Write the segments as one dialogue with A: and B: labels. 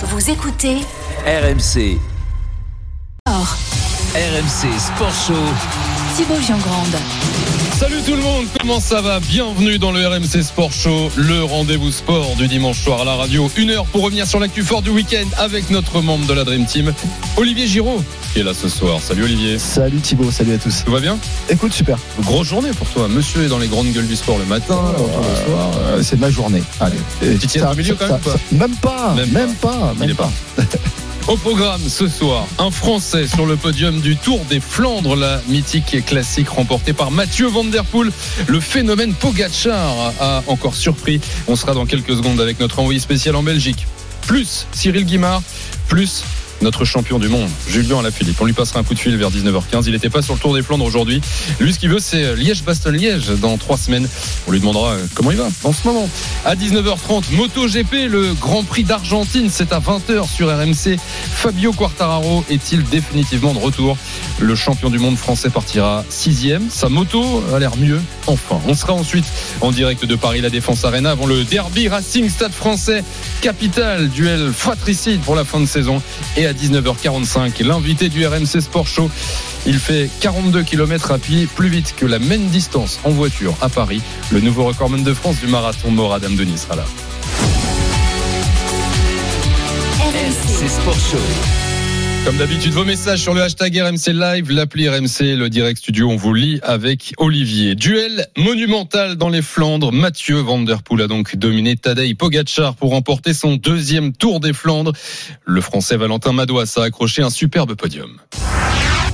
A: Vous écoutez
B: RMC,
A: Or,
B: RMC Sport Show.
A: Thibaut Giangrande.
C: Salut tout le monde, comment ça va? Bienvenue dans le RMC Sport Show, le rendez-vous sport du dimanche soir à la radio. Une heure pour revenir sur l'actu fort du week-end avec notre membre de la Dream Team, Olivier Giraud, qui est là ce soir. Salut Olivier.
D: Salut Thibaut, salut à tous.
C: Tout va bien?
D: Écoute, super.
C: Grosse journée pour toi. Monsieur est dans les grandes gueules du sport le matin, retour le soir.
D: Euh, c'est ma journée. Allez.
C: Tu tiens au milieu quand même, quoi
D: Même pas,
C: Même
D: même,
C: pas.
D: pas.
C: Il est pas. Au programme ce soir, un Français sur le podium du Tour des Flandres, la mythique et classique remportée par Mathieu Van Der Poel. Le phénomène Pogacar a encore surpris. On sera dans quelques secondes avec notre envoyé spécial en Belgique. Plus Cyril Guimard, plus notre champion du monde, Julien Alaphilippe. On lui passera un coup de fil vers 19h15. Il n'était pas sur le Tour des Flandres aujourd'hui. Lui, ce qu'il veut, c'est Liège-Bastogne-Liège dans trois semaines. On lui demandera euh, comment il va en ce moment. À 19h30, MotoGP, le Grand Prix d'Argentine, c'est à 20h sur RMC. Fabio Quartararo est-il définitivement de retour? Le champion du monde français partira sixième. Sa moto a l'air mieux. Enfin, on sera ensuite en direct de Paris La Défense Arena avant le derby Racing Stade Français Capital, duel fratricide pour la fin de saison. À 19h45, l'invité du RMC Sport Show. Il fait 42 km à pied, plus vite que la même distance en voiture à Paris. Le nouveau recordman de France du marathon Morad Denis sera là.
B: RMC Sport Show.
C: Comme d'habitude, vos messages sur le hashtag RMC Live, l'appli RMC, le direct studio, on vous lit avec Olivier. Duel monumental dans les Flandres. Mathieu Van Der Poel a donc dominé Tadej Pogacar pour remporter son deuxième Tour des Flandres. Le Français Valentin Madouas a accroché un superbe podium.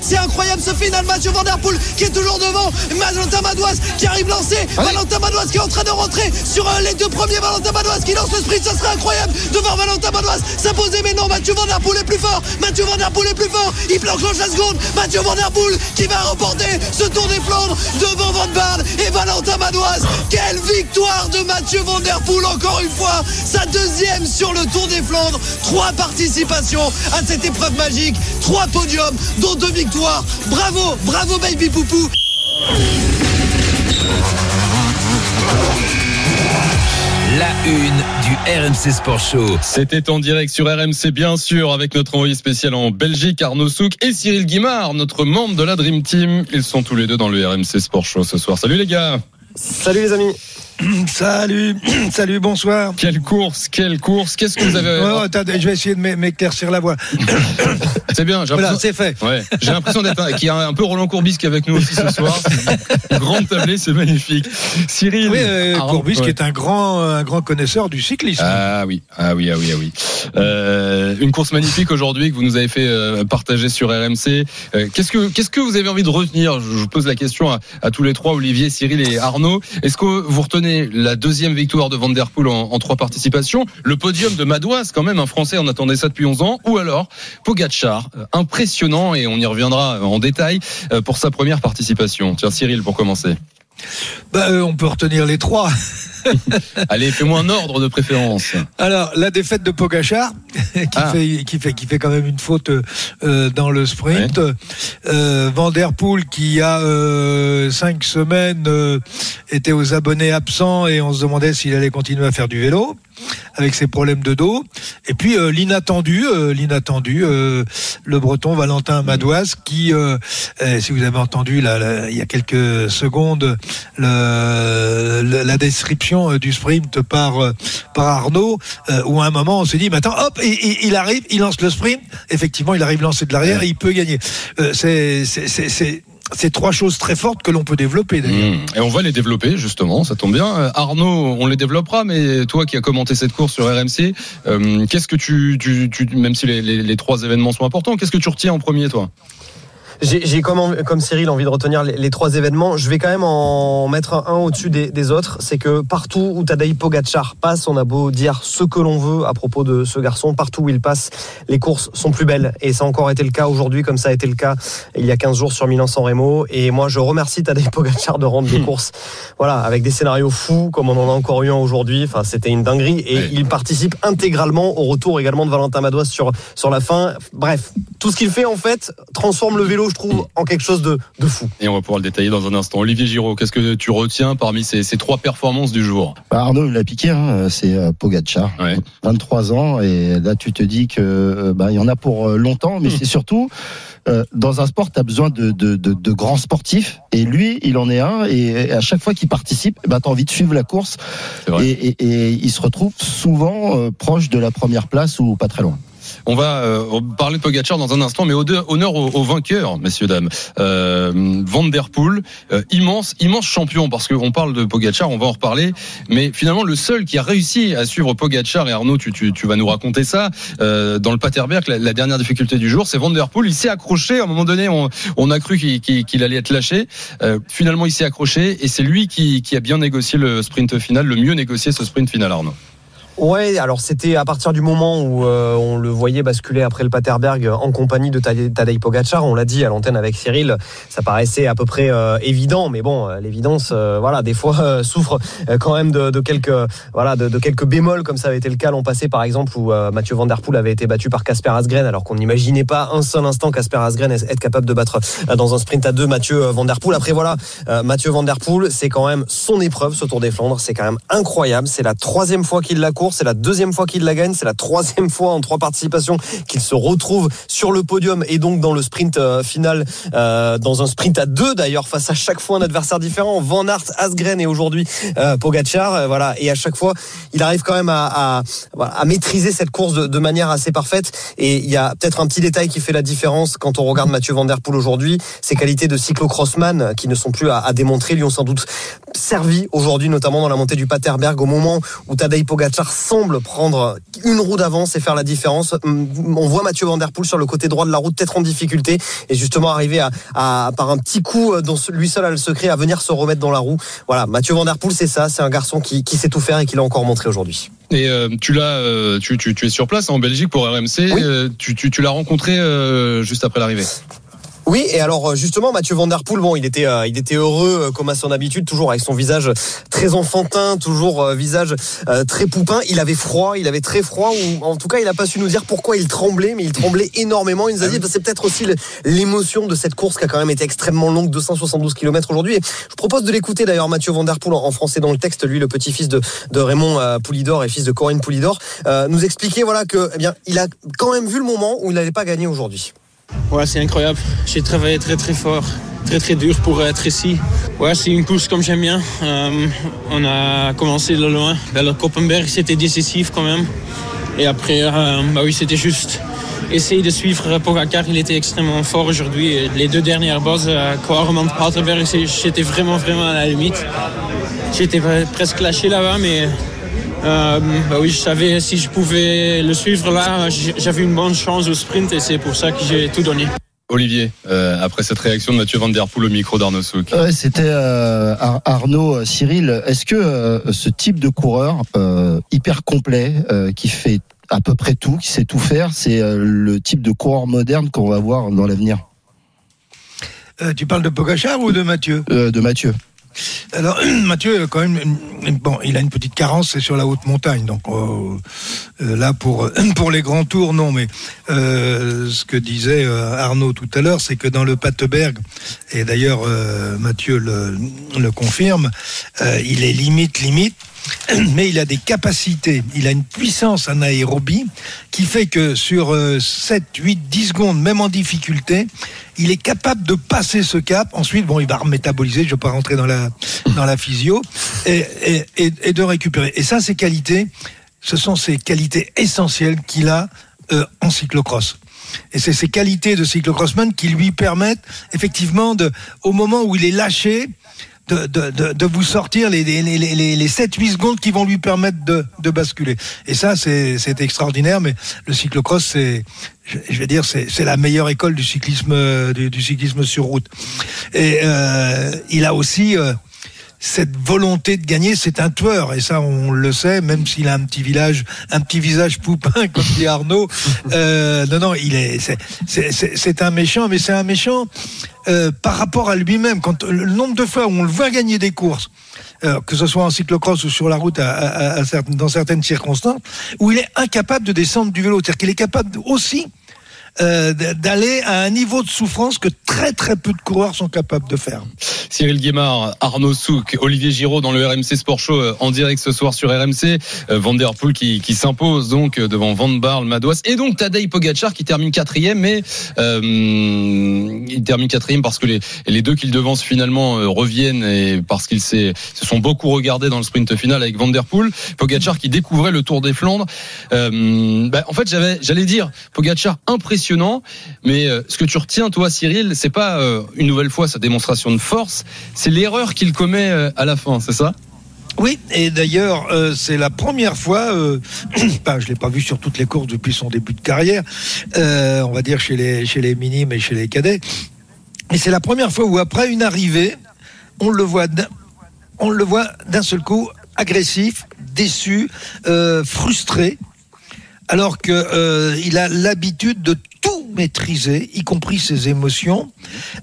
E: C'est incroyable ce final, Mathieu Van Der Poel qui est toujours devant, Valentin Madouas qui arrive lancé, Valentin Madouas qui est en train de rentrer sur euh, les deux premiers, Valentin Madouas qui lance le sprint, ça serait incroyable de voir Valentin Madouas s'imposer, mais non, Mathieu Van Der Poel est plus fort, Mathieu Van Der Poel est plus fort, il planche la seconde, Mathieu Van Der Poel qui va remporter ce Tour des Flandres devant Van Baarle et Valentin Madouas. Quelle victoire de Mathieu Van Der Poel encore une fois, sa deuxième sur le Tour des Flandres, trois participations à cette épreuve magique, trois podiums, dont deux victoires. Bravo, bravo baby poupou.
B: La une du RMC Sport Show.
C: C'était en direct sur RMC, bien sûr, avec notre envoyé spécial en Belgique, Arnaud Souk, et Cyril Guimard, notre membre de la Dream Team. Ils sont tous les deux dans le RMC Sport Show ce soir. Salut les gars
F: Salut les amis.
G: Salut, salut, bonsoir.
C: Quelle course, quelle course Qu'est-ce que vous avez...
G: Ouais, ouais, attendez, je vais essayer de m'é- m'éclaircir la voix.
C: C'est bien, j'ai
G: Voilà,
C: l'impression...
G: c'est fait.
C: Ouais, j'ai l'impression d'être un- qu'il y a un peu Roland Courbis qui est avec nous aussi ce soir. Une grande tablée, c'est magnifique. Cyril,
G: Oui, euh,
C: Arnaud,
G: Courbis,
C: ouais.
G: qui est un grand, un grand connaisseur du cyclisme.
C: Ah oui, ah oui, ah oui, ah oui. Euh, une course magnifique aujourd'hui que vous nous avez fait euh, partager sur RMC. Euh, qu'est-ce que qu'est-ce que vous avez envie de retenir? Je vous pose la question à, à tous les trois, Olivier, Cyril et Arnaud. Est-ce que vous retenez la deuxième victoire de Van Der Poel en, trois participations, le podium de Madouas, quand même un Français, on attendait ça depuis 11 ans, ou alors Pogacar, euh, impressionnant et on y reviendra en détail euh, pour sa première participation. Tiens, Cyril, pour commencer.
G: Bah, euh, on peut retenir les trois.
C: Allez, fais-moi un ordre de préférence.
G: Alors, la défaite de Pogachar, qui,
C: Ah.
G: fait, qui, fait, qui fait quand même une faute euh, dans le sprint. Euh, Van Der Poel, qui il y a euh, cinq semaines euh, était aux abonnés absents et on se demandait s'il allait continuer à faire du vélo avec ses problèmes de dos. Et puis euh, l'inattendu, euh, l'inattendu, euh, le Breton Valentin Madouas, qui, euh, si vous avez entendu là, là, il y a quelques secondes le, le- la description euh, du sprint par euh, par Arnaud, euh, où à un moment on s'est dit, mais attends, hop, et, et- il arrive, il lance le sprint. Effectivement, il arrive lancé de l'arrière et il peut gagner. C'est c'est c'est- c'est c'est trois choses très fortes que l'on peut développer d'ailleurs.
C: Mmh. Et on va les développer justement, ça tombe bien. Arnaud, on les développera, mais toi qui as commenté cette course sur RMC, euh, qu'est-ce que tu, tu, tu- même si les, les- les trois événements sont importants, qu'est-ce que tu retiens en premier, toi?
F: J'ai comme, Cyril envie de retenir les, les trois événements. Je vais quand même en mettre un, au-dessus des, des autres. C'est que partout où Tadej Pogacar passe, on a beau dire ce que l'on veut à propos de ce garçon, partout où il passe, les courses sont plus belles. Et ça a encore été le cas aujourd'hui, comme ça a été le cas il y a 15 jours sur Milan-San Remo. Et moi, je remercie Tadej Pogacar de rendre des courses voilà, avec des scénarios fous, comme on en a encore eu un aujourd'hui. Enfin, c'était une dinguerie. Et il participe intégralement au retour également de Valentin Madouas sur, sur la fin. Bref, tout ce qu'il fait, en fait, transforme le vélo vélo, je trouve, en quelque chose de, de fou.
C: Et on va pouvoir le détailler dans un instant. Olivier Giraud, qu'est-ce que tu retiens parmi ces, ces trois performances du jour?
D: Bah, Arnaud l'a piqué, hein, c'est euh, Pogacar,
C: Ouais.
D: 23 ans, et là tu te dis que euh, bah, il y en a pour euh, longtemps, mais c'est surtout euh, dans un sport, tu as besoin de, de, de, de grands sportifs, et lui, il en est un, et à chaque fois qu'il participe, bah, tu as envie de suivre la course, et, et, et il se retrouve souvent euh, proche de la première place ou pas très loin.
C: On va euh, parler de Pogacar dans un instant, mais au honneur aux, aux vainqueurs, messieurs dames. Euh, euh, immense, immense champion, parce qu'on parle de Pogacar, on va en reparler, mais finalement le seul qui a réussi à suivre Pogacar et Arnaud, tu, tu, tu vas nous raconter ça euh, dans le Paterberg, la, la dernière difficulté du jour, c'est Van. Il s'est accroché. À un moment donné, on, on a cru qu'il allait être lâché. Euh, finalement, il s'est accroché et c'est lui qui, qui a bien négocié le sprint final, le mieux négocié ce sprint final, Arnaud.
F: Ouais, alors c'était à partir du moment où euh, on le voyait basculer après le Paterberg en compagnie de Tadej Pogacar. On l'a dit à l'antenne avec Cyril, ça paraissait à peu près euh, évident, mais bon, euh, l'évidence, euh, voilà, des fois euh, souffre euh, quand même de, de quelques, voilà, de, de quelques bémols, comme ça avait été le cas l'an passé, par exemple, où Mathieu Van Der Poel avait été battu par Casper Asgreen, alors qu'on n'imaginait pas un seul instant Casper Asgreen être capable de battre dans un sprint à deux Mathieu Van Der Poel. Après voilà, Mathieu Van Der Poel, c'est quand même son épreuve, ce Tour des Flandres, c'est quand même incroyable. C'est la troisième fois qu'il la court, c'est la deuxième fois qu'il la gagne, c'est la troisième fois en trois participations qu'il se retrouve sur le podium et donc dans le sprint euh, final, euh, dans un sprint à deux d'ailleurs, face à chaque fois un adversaire différent. Van Aert, Asgreen et aujourd'hui euh, Pogacar, euh, voilà. Et à chaque fois, il arrive quand même à, maîtriser cette course de, manière assez parfaite. Et il y a peut-être un petit détail qui fait la différence quand on regarde Mathieu Van Der Poel aujourd'hui. Ses qualités de cyclocrossman qui ne sont plus à, à démontrer lui ont sans doute servi aujourd'hui, notamment dans la montée du Paterberg, au moment où Tadej Pogacar semble prendre une roue d'avance et faire la différence. Hum, On voit Mathieu Van Der Poel sur le côté droit de la route, peut-être en difficulté, et justement arriver à, à par un petit coup euh, dont lui seul a le secret, à venir se remettre dans la roue. Voilà, Mathieu Van Der Poel, c'est ça, c'est un garçon qui, qui sait tout faire et qui l'a encore montré aujourd'hui.
C: Et euh, tu l'as, euh, tu, tu, tu es sur place en Belgique pour RMC.
F: Oui.
C: euh, tu l'as rencontré juste après l'arrivée.
F: Oui, et alors euh, justement, Mathieu Van Der Poel, bon, il était, euh, il était heureux euh, comme à son habitude, toujours avec son visage très enfantin, toujours euh, visage euh, très poupin. Il avait froid, il avait très froid, ou en tout cas, il n'a pas su nous dire pourquoi il tremblait, mais il tremblait énormément. Il nous a dit, bah, c'est peut-être aussi l'émotion de cette course qui a quand même été extrêmement longue, 272 km aujourd'hui. Et je propose de l'écouter d'ailleurs, Mathieu Van Der Poel en, en français dans le texte, lui, le petit-fils de, de Raymond euh, Poulidor et fils de Corinne Poulidor, euh, nous expliquer voilà que, eh bien, il a quand même vu le moment où il n'allait pas gagner aujourd'hui.
H: Ouais, c'est incroyable. J'ai travaillé très très fort, très très dur pour être ici. Ouais, c'est une course comme j'aime bien. Euh, on a commencé de loin. Vers le Koppenberg, c'était décisif quand même. Et après, euh, bah oui, c'était juste essayer de suivre Pogacar. Il était extrêmement fort aujourd'hui. Les deux dernières bosses, euh, Kwaremont, Paterberg, j'étais vraiment vraiment à la limite. J'étais pre- presque lâché là-bas, mais euh, bah oui, je savais si je pouvais le suivre là, j'avais une bonne chance au sprint et c'est pour ça que j'ai tout donné.
C: Olivier, euh, après cette réaction de Mathieu Van Der Poel au micro d'Arnaud Souk.
D: Ouais, C'était euh, Ar- Arnaud, Cyril. Est-ce que euh, ce type de coureur euh, hyper complet, euh, qui fait à peu près tout, qui sait tout faire, c'est euh, le type de coureur moderne qu'on va voir dans l'avenir?
G: Euh, tu parles de Pogachar ou de Mathieu?
D: Euh, de Mathieu
G: Alors, Mathieu, quand même, une- bon, il a une petite carence, c'est sur la haute montagne. Donc euh, euh, là, pour les grands tours, non. Mais euh, ce que disait euh, Arnaud tout à l'heure, c'est que dans le Pateberg, et d'ailleurs euh, Mathieu le, confirme, euh, il est limite limite. Mais il a des capacités, il a une puissance en aérobie qui fait que sur euh, 7, 8, 10 secondes, même en difficulté, il est capable de passer ce cap. Ensuite, bon, il va remétaboliser, je ne vais pas rentrer dans la, physio, et de récupérer. Et ça, ces qualités, ce sont ces qualités essentielles qu'il a euh, en cyclocross. Et c'est ces qualités de cyclocrossman qui lui permettent effectivement, de, au moment où il est lâché, de, de, de, de vous sortir les, les, les, les, les 7-8 secondes qui vont lui permettre de, de basculer. Et ça, c'est extraordinaire, mais le cyclocross, c'est, je vais dire, c'est c'est la meilleure école du cyclisme, euh, du, du cyclisme sur route. Et euh, il a aussi euh, cette volonté de gagner, c'est un tueur, et ça on le sait, même s'il a un petit village, un petit visage poupin, comme dit Arnaud. Euh, non, non, il est, c'est- un méchant, mais c'est un méchant euh, par rapport à lui-même. Quand le nombre de fois où on le voit gagner des courses, euh, que ce soit en cyclocross ou sur la route dans certaines circonstances, où il est incapable de descendre du vélo, c'est-à-dire qu'il est capable aussi euh, d'aller à un niveau de souffrance que très très peu de coureurs sont capables de faire.
C: Cyril Guémard, Arnaud Souk, Olivier Giraud dans le RMC Sport Show euh, en direct ce soir sur RMC. Euh, Van Der Poel qui, qui s'impose donc devant Van Barle, Madouas et donc Tadej Pogacar qui termine quatrième, mais euh, il termine quatrième parce que les, les deux qu'il devance finalement reviennent et parce qu'ils se sont beaucoup regardés dans le sprint final avec Van Der Poel. Pogacar qui découvrait le Tour des Flandres. Euh, bah, en fait, j'avais, j'allais dire Pogacar impressionnant, mais euh, ce que tu retiens toi, Cyril, c'est pas euh, une nouvelle fois sa démonstration de force, c'est l'erreur qu'il commet euh, à la fin, c'est ça?
G: Oui, et d'ailleurs, c'est la première fois, euh, bah, je l'ai pas vu sur toutes les courses depuis son début de carrière, on va dire chez les, chez les minimes et chez les cadets, et c'est la première fois où après une arrivée, on le voit on le voit d'un seul coup agressif, déçu, frustré, alors que euh, a l'habitude de tout maîtriser, y compris ses émotions.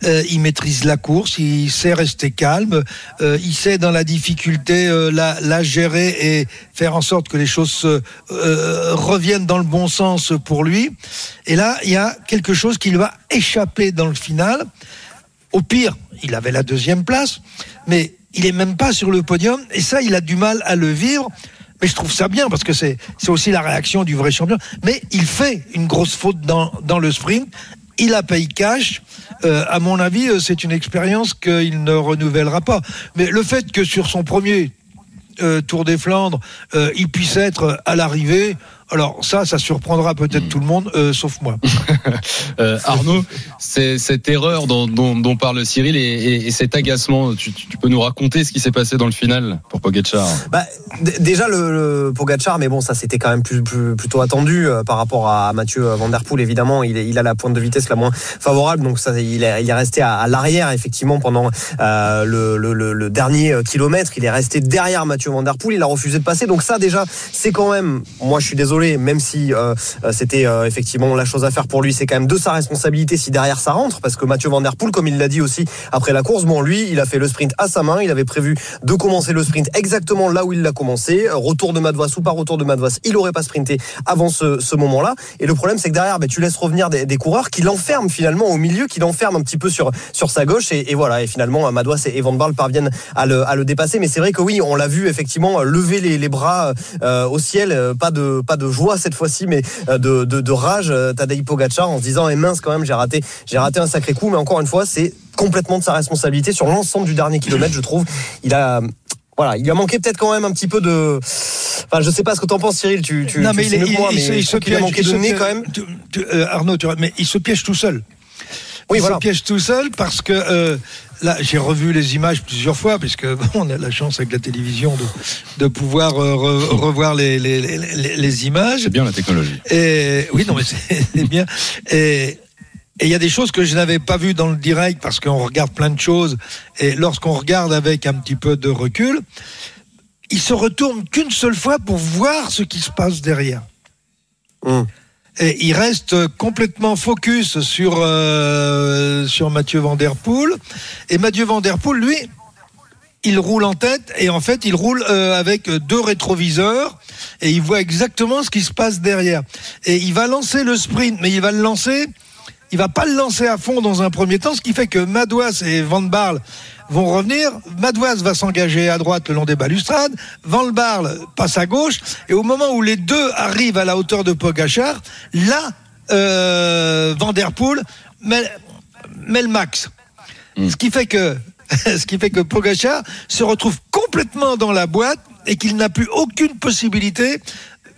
G: Euh, il maîtrise la course, il sait rester calme, euh, il sait dans la difficulté euh, la, la gérer et faire en sorte que les choses se, euh, reviennent dans le bon sens pour lui. Et là, il y a quelque chose qui lui va échapper dans le final. Au pire, il avait la deuxième place, mais il est même pas sur le podium. Et ça, il a du mal à le vivre. Mais je trouve ça bien parce que c'est aussi la réaction du vrai champion. Mais il fait une grosse faute dans, dans le sprint. Il a payé cash. Euh, à mon avis, euh, c'est une expérience qu'il ne renouvellera pas. Mais le fait que sur son premier euh, Tour des Flandres, euh, il puisse être à l'arrivée, alors ça, ça surprendra peut-être tout le monde, euh, sauf moi.
C: Euh, Arnaud, c'est cette erreur dont, dont, dont parle Cyril et, et- et cet agacement, tu, tu peux nous raconter ce qui s'est passé dans le final pour Pogacar?
F: Bah, déjà le, le Pogacar, mais bon, ça c'était quand même plus, plus- plutôt attendu euh, par rapport à Mathieu Van Der Poel. Évidemment, il, est- il a la pointe de vitesse la moins favorable, donc ça, il est, il est resté à, à l'arrière effectivement pendant euh, le, le- le- le dernier kilomètre. Il est resté derrière Mathieu Van Der Poel. Il a refusé de passer, donc ça déjà, c'est quand même. Moi, je suis désolé, même si euh, euh, c'était euh, effectivement la chose à faire pour lui, c'est quand même de sa responsabilité si derrière ça rentre, parce que Mathieu Van Der Poel, comme il l'a dit aussi après la course, bon, lui, il a fait le sprint à sa main. Il avait prévu de commencer le sprint exactement là où il l'a commencé. Retour de Madouas ou pas retour de Madouas, il aurait pas sprinté avant ce, ce moment-là. Et le problème, c'est que derrière, ben, tu laisses revenir des, coureurs qui l'enferment finalement au milieu, qui l'enferment un petit peu sur, sur sa gauche. Et, voilà, et finalement, Madouas et, Van Barle parviennent à le, à le dépasser. Mais c'est vrai que oui, on l'a vu effectivement lever les, bras au ciel. Pas de, pas de joie cette fois-ci, mais euh, de, de, de rage. euh, Tadej Pogacar en se disant, eh mince quand même, j'ai raté, j'ai raté un sacré coup. Mais encore une fois, c'est complètement de sa responsabilité sur l'ensemble du dernier kilomètre, je trouve. Il a voilà, il lui a manqué peut-être quand même un petit peu de. Enfin, je sais pas ce que t'en penses, Cyril. Tu, tu,
G: non,
F: tu
G: mais
F: sais
G: il,
F: mieux que
G: il-
F: moi,
G: il
F: mais
G: se, il se
F: qu'il a
G: piège.
F: manqué
G: il
F: de nez
G: piège-
F: quand même.
G: tu- euh, Arnaud, mais il se piège tout seul.
F: Oui,
G: il
F: voilà.
G: se piège tout seul parce que euh, là, j'ai revu les images plusieurs fois, puisque bon, on a la chance avec la télévision de, de pouvoir euh, re- revoir les, les, les, images.
C: C'est bien la technologie.
G: Et oui, non, mais c'est bien. Et et il y a des choses que je n'avais pas vues dans le direct parce qu'on regarde plein de choses. Et lorsqu'on regarde avec un petit peu de recul, il se retourne qu'une seule fois pour voir ce qui se passe derrière.
F: Hum.
G: Et il reste complètement focus sur, euh, sur Mathieu Van Der Poel. Et Mathieu Van Der Poel, lui, il roule en tête et en fait il roule euh, avec deux rétroviseurs et il voit exactement ce qui se passe derrière. Et il va lancer le sprint, mais il va le lancer, il va pas le lancer à fond dans un premier temps, ce qui fait que Madouas et Van Barle vont revenir. Madouas va s'engager à droite le long des balustrades, Van Barle passe à gauche et au moment où les deux arrivent à la hauteur de Pogachar, là euh, Van Der Poel met, met le max. Ce qui fait que ce qui fait que Pogacar se retrouve complètement dans la boîte et qu'il n'a plus aucune possibilité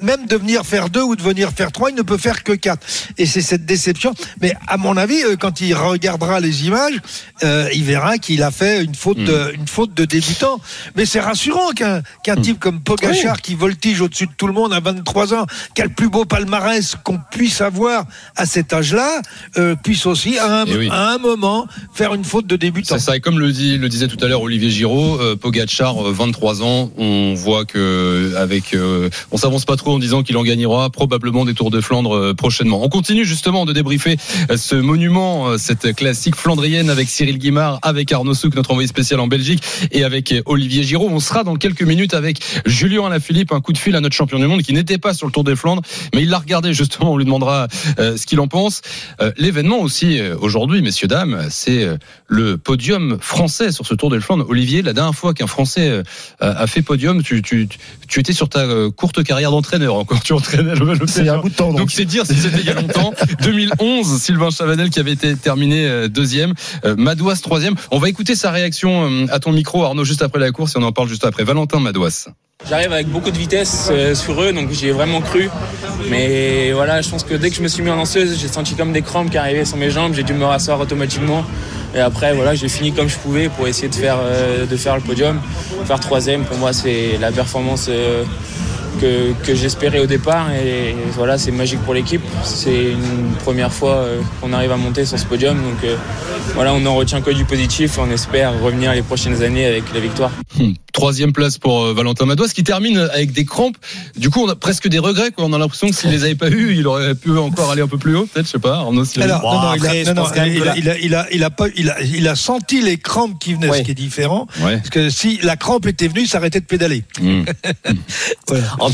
G: même de venir faire deux ou de venir faire trois, il ne peut faire que quatre. Et c'est cette déception. Mais à mon avis, euh, quand il regardera les images, euh, il verra qu'il a fait une faute, de, une faute de débutant. Mais c'est rassurant qu'un qu'un type comme Pogachar qui voltige au-dessus de tout le monde à 23 ans, qui a le plus beau palmarès qu'on puisse avoir à cet âge-là, euh, puisse aussi à un,
C: Eh oui.
G: à un moment faire une faute de débutant.
C: C'est ça, et comme le, dit, le disait tout à l'heure Olivier Giraud, euh, Pogacar, euh, 23 ans, on voit que avec, on s'avance pas trop en disant qu'il en gagnera probablement des Tours de Flandre euh, prochainement. On continue justement de débriefer euh, ce monument, euh, cette classique flandrienne avec Cyril Guimard, avec Arnaud Souk, notre envoyé spécial en Belgique, et avec Olivier Giraud. On sera dans quelques minutes avec Julien Alaphilippe, un coup de fil à notre champion du monde qui n'était pas sur le Tour des Flandres, mais il l'a regardé justement. On lui demandera ce qu'il en pense. L'événement aussi aujourd'hui, messieurs dames, c'est le podium français sur ce Tour des Flandres. Olivier, la dernière fois qu'un Français a fait podium, tu, tu, étais sur ta courte carrière d'entraîneur encore. Tu entraînais le, le
D: C'est un bout de temps.
C: donc c'est dire si c'était il y a longtemps. 2011, Sylvain Chavanel qui avait été terminé euh, deuxième, euh, Madouas troisième. On va écouter sa réaction euh, à ton micro, Arnaud, juste après la course et on en parle juste après. Valentin Madouas.
H: J'arrive avec beaucoup de vitesse euh, sur eux, donc j'y ai vraiment cru. Mais voilà, je pense que dès que je me suis mis en lanceuse, j'ai senti comme des crampes qui arrivaient sur mes jambes. J'ai dû me rasseoir automatiquement. Et après, voilà, j'ai fini comme je pouvais pour essayer de faire, euh, de faire le podium. Faire troisième, pour moi, c'est la performance euh, que, j'espérais au départ. Et voilà, c'est magique pour l'équipe. C'est une première fois euh, qu'on arrive à monter sur ce podium. Donc euh, voilà, on n'en retient que du positif. On espère revenir les prochaines années avec la victoire.
C: Troisième place pour euh, Valentin Madouas qui termine avec des crampes. Du coup, on a presque des regrets. Quoi. On a l'impression que s'il les avait pas eu, il aurait pu encore aller un peu plus haut. Peut-être, je sais pas. Arnaud, si-
G: Alors, non, non,
F: après,
G: non, il, a, il, a, il, a, il a pas, il a, il a senti les crampes qui venaient,
F: Ouais.
G: ce qui est différent.
C: Ouais.
G: Parce que si la crampe était venue, il s'arrêtait de pédaler.
C: Hmm.
G: Voilà.
F: En,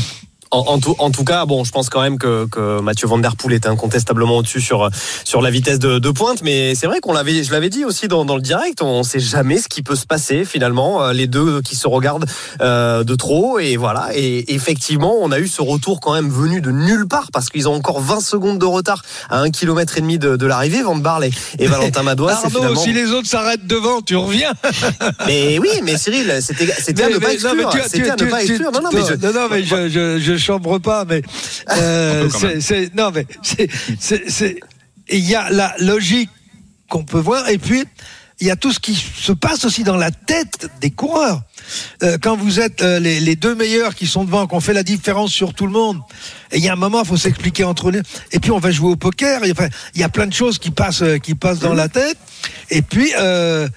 F: en, en tout, en tout cas, bon, je pense quand même que, que Mathieu Van Der Poel était incontestablement au-dessus sur, sur la vitesse de, de pointe. Mais c'est vrai qu'on l'avait, je l'avais dit aussi dans, dans le direct, on sait jamais ce qui peut se passer finalement. euh, Les deux qui se regardent euh, de trop. Et voilà. Et effectivement, on a eu ce retour quand même venu de nulle part parce qu'ils ont encore 20 secondes de retard à un kilomètre et demi de, de l'arrivée. Van Barle et, et Valentin Madois.
G: Arnaud,
F: finalement...
G: si les autres s'arrêtent devant, tu reviens.
F: Mais oui, mais Cyril, c'était, à ne pas exclure. ne. Non, non, mais je,
G: non, non, mais je, je, je chambre pas, mais euh, c'est, non, mais c'est, il y a la logique qu'on peut voir, et puis il y a tout ce qui se passe aussi dans la tête des coureurs. Euh, quand vous êtes euh, les, les deux meilleurs qui sont devant, qu'on fait la différence sur tout le monde, et il y a un moment, il faut s'expliquer entre eux. Et puis on va jouer au poker. Et, enfin, il y a plein de choses qui passent, qui passent dans la tête. Et puis. Euh,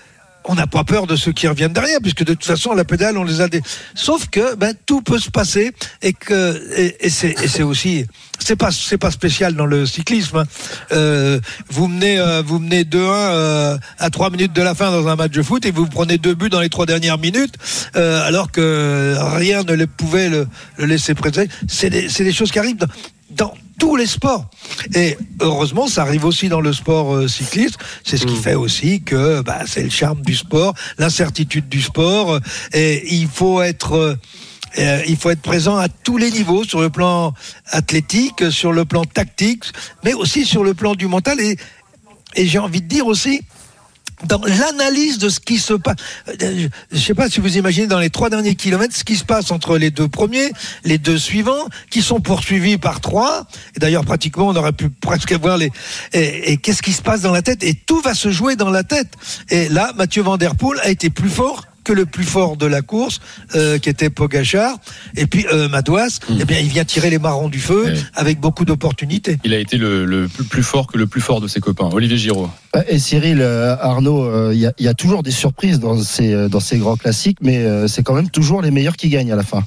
G: on n'a pas peur de ceux qui reviennent derrière, puisque de toute façon, la pédale, on les a des. Sauf que ben, tout peut se passer et que et, c'est aussi c'est pas c'est pas spécial dans le cyclisme. hein. Euh, vous menez euh, vous menez 2-1 euh, à 3 minutes de la fin dans un match de foot et vous prenez deux buts dans les trois dernières minutes, alors que rien ne pouvait le, laisser présenter. C'est des des choses qui arrivent. Tous les sports. Et heureusement, ça arrive aussi dans le sport euh, cycliste. C'est ce qui fait aussi que bah, c'est le charme du sport, l'incertitude du sport. Et il faut être. euh, euh, il faut être présent à tous les niveaux, sur le plan athlétique, sur le plan tactique, mais aussi sur le plan du mental. Et, et j'ai envie de dire aussi, dans l'analyse de ce qui se passe. Euh, Je ne sais pas si vous imaginez dans les trois derniers kilomètres ce qui se passe entre les deux premiers, les deux suivants, qui sont poursuivis par trois. Et d'ailleurs, pratiquement, on aurait pu presque avoir les. Et, et qu'est-ce qui se passe dans la tête? Et tout va se jouer dans la tête. Et là, Mathieu Van Der Poel a été plus fort que le plus fort de la course, euh, qui était Pogachar. Et puis euh, Madouas, eh bien, il vient tirer les marrons du feu
C: Ouais.
G: avec beaucoup d'opportunités.
C: Il a été le, le plus- fort que le plus fort de ses copains. Olivier Giraud.
D: Et Cyril, euh, Arnaud, euh, il y, a, il y a toujours des surprises dans ces, euh, dans ces grands classiques, mais euh, c'est quand même toujours les meilleurs qui gagnent à la fin.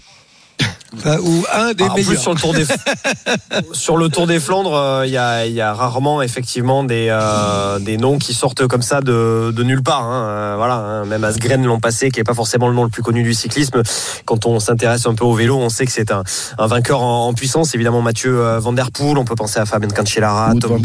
G: Enfin, ou un des
F: Ah, en plus,
G: meilleurs.
F: sur le Tour des, sur le Tour des Flandres, euh, il y, a, il y a rarement effectivement des, euh, des noms qui sortent comme ça de, de nulle part. hein. Euh, voilà, hein. même Asgren l'an passé, qui est pas forcément le nom le plus connu du cyclisme. Quand on s'intéresse un peu au vélo, on sait que c'est un, un vainqueur en, en puissance. Évidemment, Mathieu euh, Van Der Poel. On peut penser à Fabien Cancellara, Tom.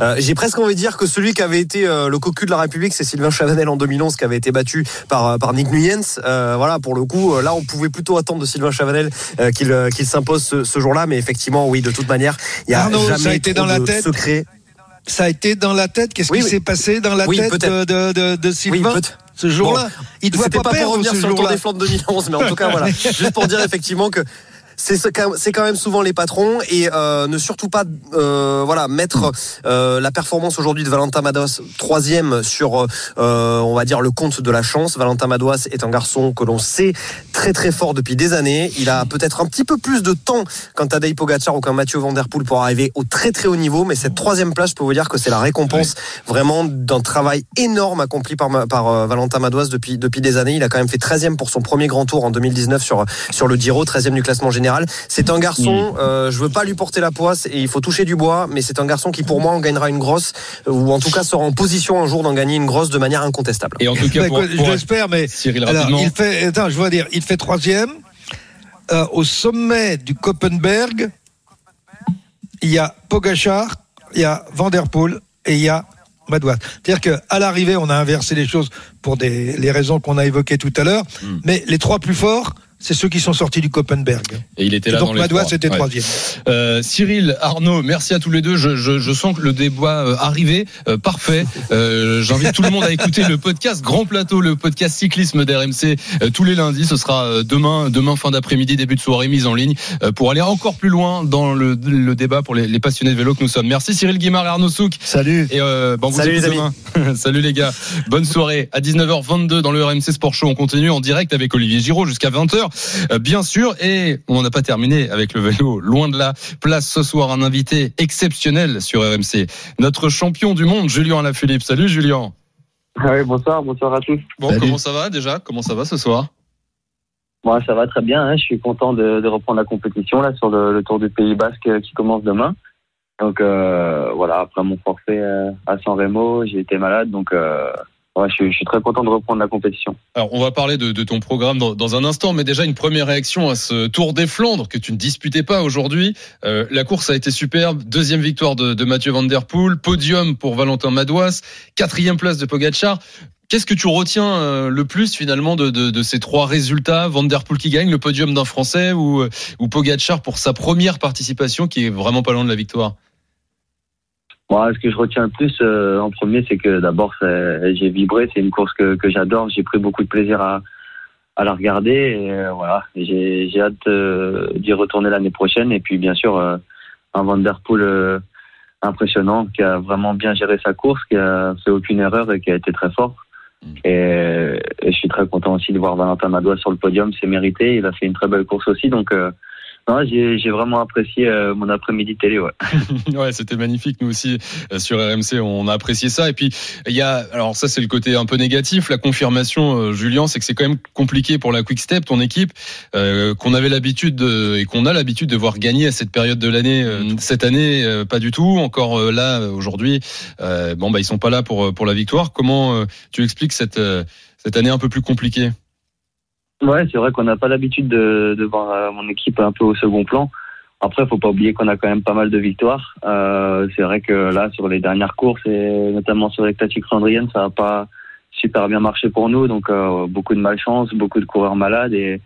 F: Euh, J'ai presque envie de dire que celui qui avait été euh, le cocu de la République, c'est Sylvain Chavanel en 2011, qui avait été battu par, euh, par Nick Nuyens. Euh, voilà, pour le coup, euh, là, on pouvait plutôt attendre de Sylvain Chavanel euh, qu'il euh, qu'il s'impose ce, ce jour-là. Mais effectivement, oui, de toute manière, il y a
G: Arnaud, ça
F: jamais
G: a été
F: trop
G: dans la
F: de
G: tête.
F: secret.
G: Ça a été dans la tête. Qu'est-ce
F: Oui,
G: qui
F: oui.
G: s'est passé dans la
F: Oui,
G: tête de, de, de, Sylvain ce jour-là Il doit
F: C'était
G: pas,
F: pour revenir
G: ce
F: sur le Tour des Flandres 2011, mais en tout cas, voilà. Juste pour dire effectivement que c'est ce- c'est quand même souvent les patrons et euh, ne surtout pas euh, voilà mettre euh, la performance aujourd'hui de Valentin Mados troisième sur on va dire le compte de la chance. Valentin Madois est un garçon que l'on sait très très fort depuis des années. Il a peut-être un petit peu plus de temps qu'un Tadej Pogacar ou qu'un Mathieu Van Der Poel pour arriver au très très haut niveau, mais cette troisième place, je peux vous dire que c'est la récompense vraiment d'un travail énorme accompli par, Valentin Madois depuis, depuis des années. Il a quand même fait 13e pour son premier grand tour en 2019 sur, sur le Giro, 13e du classement général. Général. C'est un garçon, euh, je veux pas lui porter la poisse et il faut toucher du bois, mais c'est un garçon qui pour moi en gagnera une grosse, euh, ou en tout cas sera en position un jour d'en gagner une grosse de manière incontestable.
C: Et en tout cas, pour,
G: écoute,
C: pour-
G: je l'espère, mais
C: Cyril,
G: alors, il fait, attends, je veux dire, il fait troisième. Euh, au sommet du Koppenberg, il y a Pogachar, il y a Van der Poel et il y a Madouas. C'est-à-dire qu'à l'arrivée, on a inversé les choses pour des, les raisons qu'on a évoquées tout à l'heure.
C: Hmm.
G: Mais les trois plus forts, c'est ceux qui sont sortis du Koppenberg.
C: Et il était
G: Et
C: là
G: donc
C: dans les
G: Madouas
C: trois.
G: était
C: Ouais.
G: troisième.
C: Euh, Cyril, Arnaud, merci à tous les deux. Je, je, je sens que le débat euh, arrivé, euh, parfait. Euh, J'invite tout le monde à écouter le podcast Grand Plateau, le podcast cyclisme d'RMC euh, tous les lundis. Ce sera demain, demain fin d'après-midi, début de soirée, mise en ligne euh, pour aller encore plus loin dans le, le débat pour les, les passionnés de vélo que nous sommes. Merci Cyril Guimard et Arnaud Souk.
D: Salut.
C: Et euh, bon, on vous
F: Salut les amis.
C: demain. Salut les gars. Bonne soirée. À 19h22 dans le RMC Sport Show, on continue en direct avec Olivier Giraud jusqu'à 20h. Euh, bien sûr, et on n'a pas terminé avec le vélo. Loin de là. Place ce soir un invité exceptionnel sur RMC. Notre champion du monde, Julien Alaphilippe. Salut Julien.
I: Oui, bonsoir, bonsoir à tous.
C: Bon,
D: Salut.
C: comment ça va déjà? Comment ça va ce soir?
I: Moi, ça va très bien. hein. Je suis content de, de reprendre la compétition là sur le, le Tour du Pays Basque euh, qui commence demain. Donc euh, voilà, après mon forfait euh, à San Remo, j'ai été malade, donc euh, je, suis, très content de reprendre la compétition.
C: Alors, on va parler de, ton programme dans, un instant, mais déjà une première réaction à ce Tour des Flandres que tu ne disputais pas aujourd'hui. Euh, la course a été superbe, deuxième victoire de, Mathieu Van Der Poel, podium pour Valentin Madouas, quatrième place de Pogacar. Qu'est-ce que tu retiens euh, le plus finalement de ces trois résultats? Van Der Poel qui gagne, le podium d'un Français ou, euh, ou Pogacar pour sa première participation qui est vraiment pas loin de la victoire?
I: Moi, ce que je retiens le plus euh, en premier, c'est que d'abord, j'ai vibré. C'est une course que, que j'adore. J'ai pris beaucoup de plaisir à, à la regarder. Et, euh, voilà, j'ai j'ai hâte euh, d'y retourner l'année prochaine. Et puis, bien sûr, euh, un Van Der Poel euh, impressionnant, qui a vraiment bien géré sa course, qui a fait aucune erreur et qui a été très fort. Et, et je suis très content aussi de voir Valentin Madois sur le podium. C'est mérité. Il a fait une très belle course aussi. Donc, non, j'ai vraiment apprécié euh, mon après-midi télé. Ouais.
C: Ouais, c'était magnifique. Nous aussi, euh, sur RMC, on a apprécié ça. Et puis, il y a, alors ça, c'est le côté un peu négatif. La confirmation, euh, Julien, c'est que c'est quand même compliqué pour la Quick Step, ton équipe, euh, qu'on avait l'habitude de, et qu'on a l'habitude de voir gagner à cette période de l'année. Euh, Cette année, euh, pas du tout. Encore là, aujourd'hui, euh, bon, bah, ils sont pas là pour, pour la victoire. Comment euh, tu expliques cette, euh, cette année un peu plus compliquée?
I: Ouais, c'est vrai qu'on n'a pas l'habitude de, de voir euh, mon équipe un peu au second plan. Après, faut pas oublier qu'on a quand même pas mal de victoires. Euh, c'est vrai que là, sur les dernières courses et notamment sur les classiques flandriennes, ça n'a pas super bien marché pour nous. Donc, euh, beaucoup de malchance, beaucoup de coureurs malades et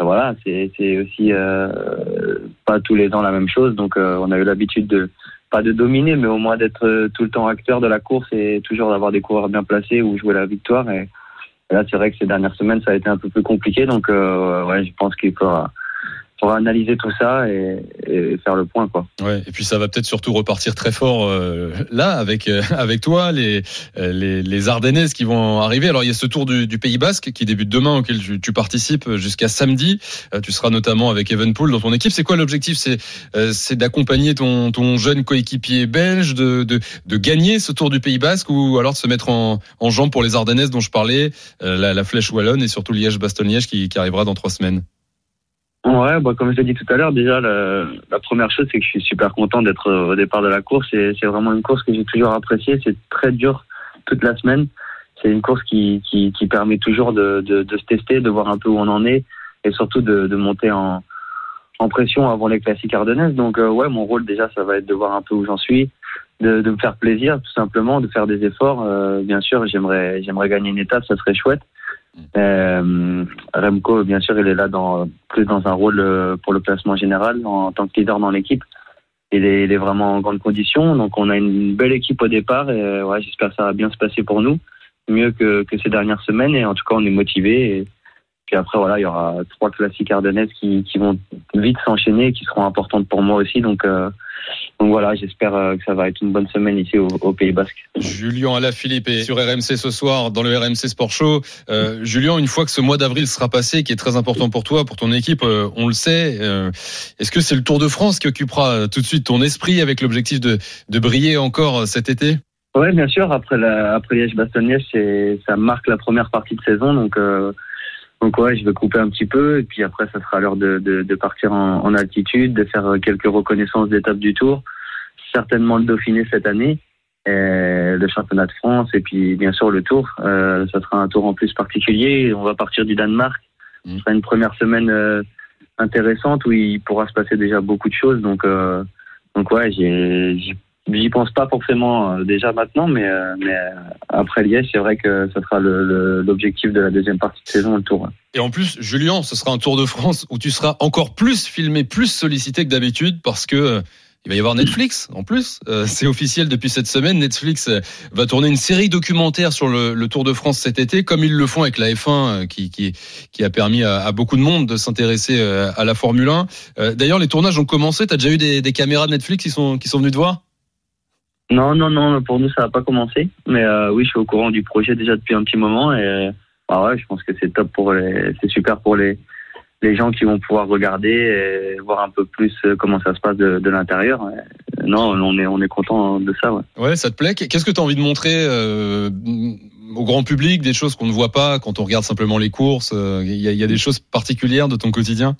I: euh, voilà, c'est aussi euh, pas tous les ans la même chose. Donc, on a eu l'habitude de pas de dominer, mais au moins d'être tout le temps acteur de la course et toujours d'avoir des coureurs bien placés ou jouer la victoire. Et là, c'est vrai que ces dernières semaines, ça a été un peu plus compliqué. Donc, euh, ouais, je pense qu'il faudra, faudra analyser tout ça et, et faire le point, quoi.
C: Ouais, et puis ça va peut-être surtout repartir très fort euh, là avec euh, avec toi les, euh, les les Ardennaises qui vont arriver. Alors il y a ce tour du, du Pays Basque qui débute demain auquel tu, tu participes jusqu'à samedi. Euh, tu seras notamment avec Evenpool dans ton équipe. C'est quoi l'objectif? C'est euh, c'est d'accompagner ton ton jeune coéquipier belge de, de de gagner ce tour du Pays Basque ou alors de se mettre en en jambe pour les Ardennaises dont je parlais, euh, la, la Flèche wallonne et surtout Liège-Bastogne-Liège qui, qui arrivera dans trois semaines?
I: Ouais, bah, comme je l'ai dit tout à l'heure, déjà, la, la première chose, c'est que je suis super content d'être au départ de la course. Et c'est vraiment une course que j'ai toujours appréciée. C'est très dur toute la semaine. C'est une course qui, qui, qui permet toujours de, de, de se tester, de voir un peu où on en est et surtout de, de monter en, en pression avant les classiques ardennaises. Donc, euh, ouais, mon rôle déjà, ça va être de voir un peu où j'en suis, de, de me faire plaisir, tout simplement, de faire des efforts. Euh, bien sûr, j'aimerais, j'aimerais gagner une étape, ça serait chouette. Euh, Remco, bien sûr, il est là dans, plus dans un rôle euh, pour le classement général en, tant que leader dans l'équipe. Il est, vraiment en grande condition, donc on a une belle équipe au départ et euh, ouais, j'espère que ça va bien se passer pour nous, mieux que, ces dernières semaines et en tout cas on est motivé. Et puis après voilà, il y aura trois classiques ardennaises qui, qui vont vite s'enchaîner, et qui seront importantes pour moi aussi. Donc euh, donc voilà, j'espère euh, que ça va être une bonne semaine ici au, au Pays Basque.
C: Julien Alaphilippe est sur RMC ce soir dans le RMC Sport Show. Euh, Julien, une fois que ce mois d'avril sera passé, qui est très important pour toi, pour ton équipe, euh, on le sait. euh, Est-ce que c'est le Tour de France qui occupera tout de suite ton esprit avec l'objectif de, de briller encore cet été?
I: Ouais, bien sûr. Après la, après Liège-Bastogne-Liège, ça marque la première partie de saison. Donc, euh, donc ouais, je vais couper un petit peu et puis après ça sera l'heure de, de, de partir en, en altitude, de faire euh, quelques reconnaissances d'étapes du Tour, certainement le Dauphiné cette année, et le championnat de France et puis bien sûr le Tour. Euh, ça sera un Tour en plus particulier. On va partir du Danemark. Ce sera une première semaine euh, intéressante où il pourra se passer déjà beaucoup de choses. Donc euh, donc ouais, j'ai- j'y pense pas forcément euh, déjà maintenant, mais euh, mais euh, après Liège, c'est vrai que ça sera l'objectif de la deuxième partie de saison, le Tour.
C: Et en plus, Julien, ce sera un Tour de France où tu seras encore plus filmé, plus sollicité que d'habitude parce que il va y avoir Netflix en plus. C'est officiel depuis cette semaine. Netflix va tourner une série documentaire sur le, le Tour de France cet été, comme ils le font avec la F1, euh, qui, qui, qui a permis à, beaucoup de monde de s'intéresser à la Formule 1. Euh, D'ailleurs, les tournages ont commencé. T'as déjà eu des, des caméras de Netflix qui sont, qui sont venus te voir?
I: Non, non, non, pour nous, ça n'a pas commencé. Mais euh, oui, je suis au courant du projet déjà depuis un petit moment. Et euh, ah ouais, je pense que c'est top pour les, c'est super pour les, les gens qui vont pouvoir regarder et voir un peu plus euh, comment ça se passe de, l'intérieur. Ouais. Non, on est, on est content de ça, ouais.
C: Ça te plaît? Qu'est-ce que tu as envie de montrer euh, au grand public? Des choses qu'on ne voit pas quand on regarde simplement les courses euh, y, il y a des choses particulières de ton quotidien?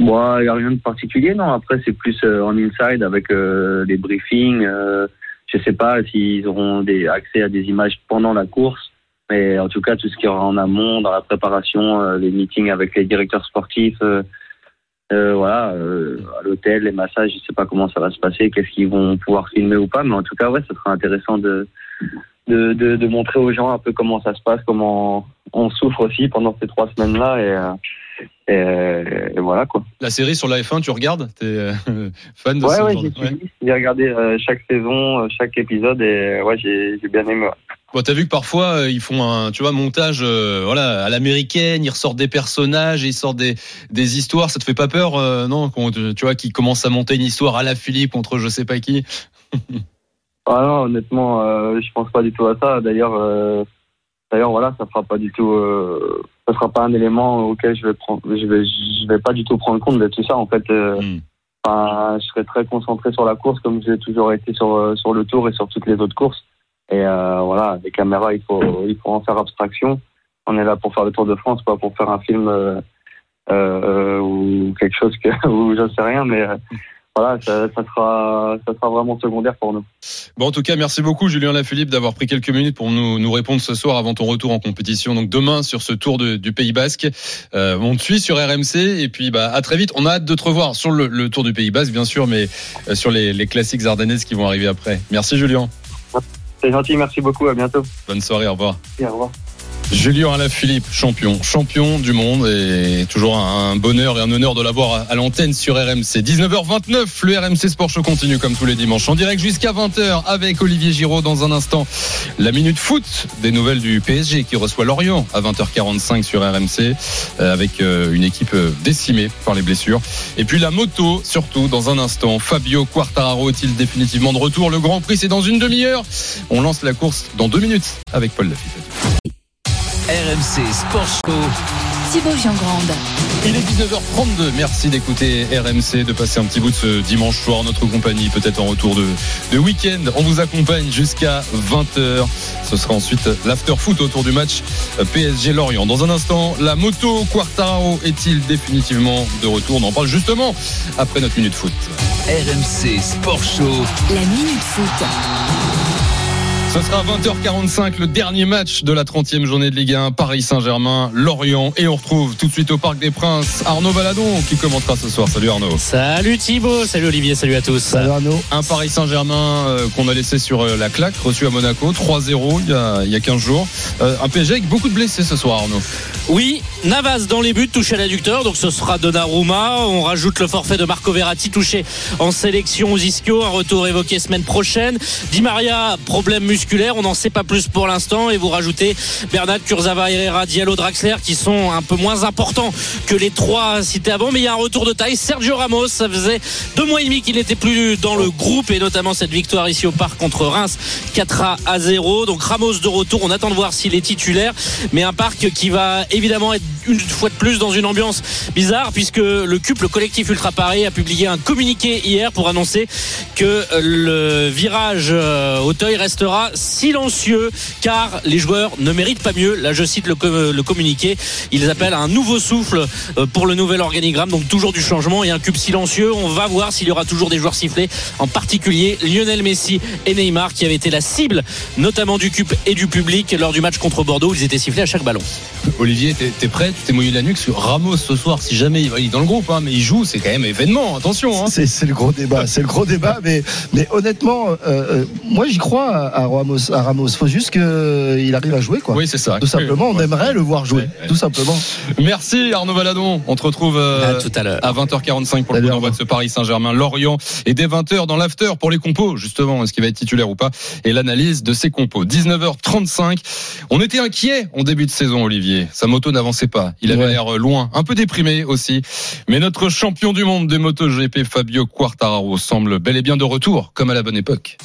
I: Bon, il n'y a rien de particulier, non. Après, c'est plus euh, en inside avec euh, les briefings. Euh, je sais pas s'ils auront des, accès à des images pendant la course. Mais en tout cas, tout ce qu'il y aura en amont, dans la préparation, euh, les meetings avec les directeurs sportifs, euh, euh, voilà, à l'hôtel, les massages, je sais pas comment ça va se passer, qu'est-ce qu'ils vont pouvoir filmer ou pas. Mais en tout cas, ouais, ce sera intéressant de, de, de, de montrer aux gens un peu comment ça se passe, comment on souffre aussi pendant ces trois semaines-là. Et, et, euh, et voilà, quoi.
C: La série sur la F1, tu regardes? T'es euh, fan de
I: Ouais,
C: ce
I: ouais, j'ai
C: ouais.
I: J'ai regardé euh, chaque saison, chaque épisode et ouais, j'ai bien aimé. ouais.
C: Bon, t'as vu que parfois ils font un, tu vois, montage, euh, voilà, à l'américaine. Ils ressortent des personnages, ils sortent des des histoires. Ça te fait pas peur, non Tu vois, qui commencent à monter une histoire à la Philippe contre je sais pas qui?
I: Ah non, honnêtement, je pense pas du tout à ça. D'ailleurs, d'ailleurs, voilà, ça fera pas du tout, ça sera pas un élément auquel je vais prendre, je vais, je vais pas du tout prendre compte de tout ça. En fait, euh,
C: Hmm.
I: je serai très concentré sur la course comme j'ai toujours été sur euh, sur le tour et sur toutes les autres courses. Et euh, voilà, les caméras, il faut, il faut en faire abstraction. On est là pour faire le Tour de France, pas pour faire un film euh, ou quelque chose que, ou j'en sais rien, mais voilà, ça, ça sera, ça sera vraiment secondaire pour nous.
C: Bon, en tout cas, merci beaucoup, Julien Lafilippe, d'avoir pris quelques minutes pour nous, nous répondre ce soir avant ton retour en compétition. Donc demain sur ce tour de- du Pays Basque, euh, on te suit sur RMC et puis bah à très vite. On a hâte de te revoir sur le, le tour du Pays Basque, bien sûr, mais euh, sur les, les classiques ardennaises qui vont arriver après. Merci, Julien.
I: C'est gentil, merci beaucoup, à bientôt.
C: Bonne soirée, au revoir.
I: Et au revoir.
C: Julien Alaphilippe, champion, champion du monde et toujours un bonheur et un honneur de l'avoir à- l'antenne sur RMC. 19h29, le RMC Sport Show continue comme tous les dimanches en direct jusqu'à 20h avec Olivier Giraud dans un instant. La minute foot des nouvelles du PSG qui reçoit Lorient à 20h45 sur RMC euh, avec euh, une équipe euh, décimée par les blessures. Et puis la moto surtout dans un instant. Fabio Quartararo est-il définitivement de retour? Le Grand Prix c'est dans une demi-heure. On lance la course dans deux minutes avec Paul Lafitte.
B: RMC Sport Show.
A: Thibaut Giangrande.
C: Il est 19h32. Merci d'écouter RMC, de passer un petit bout de ce dimanche soir en notre compagnie, peut-être en retour de, de week-end. On vous accompagne jusqu'à 20h. Ce sera ensuite l'after foot autour du match PSG Lorient. Dans un instant, la moto Quartararo est-il définitivement de retour? On en parle justement après notre minute foot.
B: RMC Sport Show.
A: La minute foot.
C: Ce sera 20h45, le dernier match de la 30e journée de Ligue 1, Paris Saint-Germain, Lorient. Et on retrouve tout de suite au Parc des Princes Arnaud Valadon qui commentera ce soir. Salut Arnaud.
J: Salut Thibaut, salut Olivier, salut à tous.
D: Salut Arnaud.
C: Un Paris Saint-Germain euh, qu'on a laissé sur euh, la claque, reçu à Monaco, 3-0 il y, a, il y a 15 jours. Euh, un PSG avec beaucoup de blessés ce soir, Arnaud.
J: Oui, Navas dans les buts, touché à l'adducteur, donc ce sera Donnarumma. On rajoute le forfait de Marco Verratti, touché en sélection aux ischio, un retour évoqué semaine prochaine. Di Maria, problème musculaire, on n'en sait pas plus pour l'instant. Et vous rajoutez Bernat, Kurzawa, Herrera, Diallo, Draxler, qui sont un peu moins importants que les trois cités avant. Mais il y a un retour de taille. Sergio Ramos, ça faisait deux mois et demi qu'il n'était plus dans le groupe, et notamment cette victoire ici au parc contre Reims, 4 à 0. Donc Ramos de retour, on attend de voir s'il est titulaire. Mais un parc qui va évidemment être une fois de plus dans une ambiance bizarre puisque le CUP, le collectif Ultra Paris, a publié un communiqué hier pour annoncer que le virage euh, Auteuil restera silencieux car les joueurs ne méritent pas mieux. Là, je cite le, com- le communiqué. Ils appellent à un nouveau souffle euh, pour le nouvel organigramme, donc toujours du changement et un cube silencieux. On va voir s'il y aura toujours des joueurs sifflés, en particulier Lionel Messi et Neymar qui avaient été la cible, notamment du CUP et du public lors du match contre Bordeaux où ils étaient sifflés à chaque ballon.
C: Olivier, t'es prêt Tu t'es mouillé la nuque sur Ramos ce soir. Si jamais il il est dans le groupe, hein, mais il joue, c'est quand même événement. Attention. Hein.
D: C'est c'est le gros débat, c'est le gros débat, mais, mais honnêtement, euh, euh, moi j'y crois à, Ramos. À Ramos, faut juste qu'il arrive à jouer, quoi.
C: Oui, c'est ça.
D: Tout simplement, on aimerait le voir jouer, tout simplement.
C: Merci Arnaud Valadon. On te retrouve euh,
J: À tout à l'heure.
C: à 20h45 pour le coup d'envoi de ce Paris Saint-Germain, Lorient et dès 20h dans l'after pour les compos, justement, est-ce qu'il va être titulaire ou pas, et l'analyse de ces compos. 19h35. On était inquiet en début de saison, Olivier. Sa moto n'avançait pas. Il avait
D: Ouais.
C: l'air loin, un peu déprimé aussi. Mais notre champion du monde de moto GP, Fabio Quartararo, semble bel et bien de retour, comme à la bonne époque.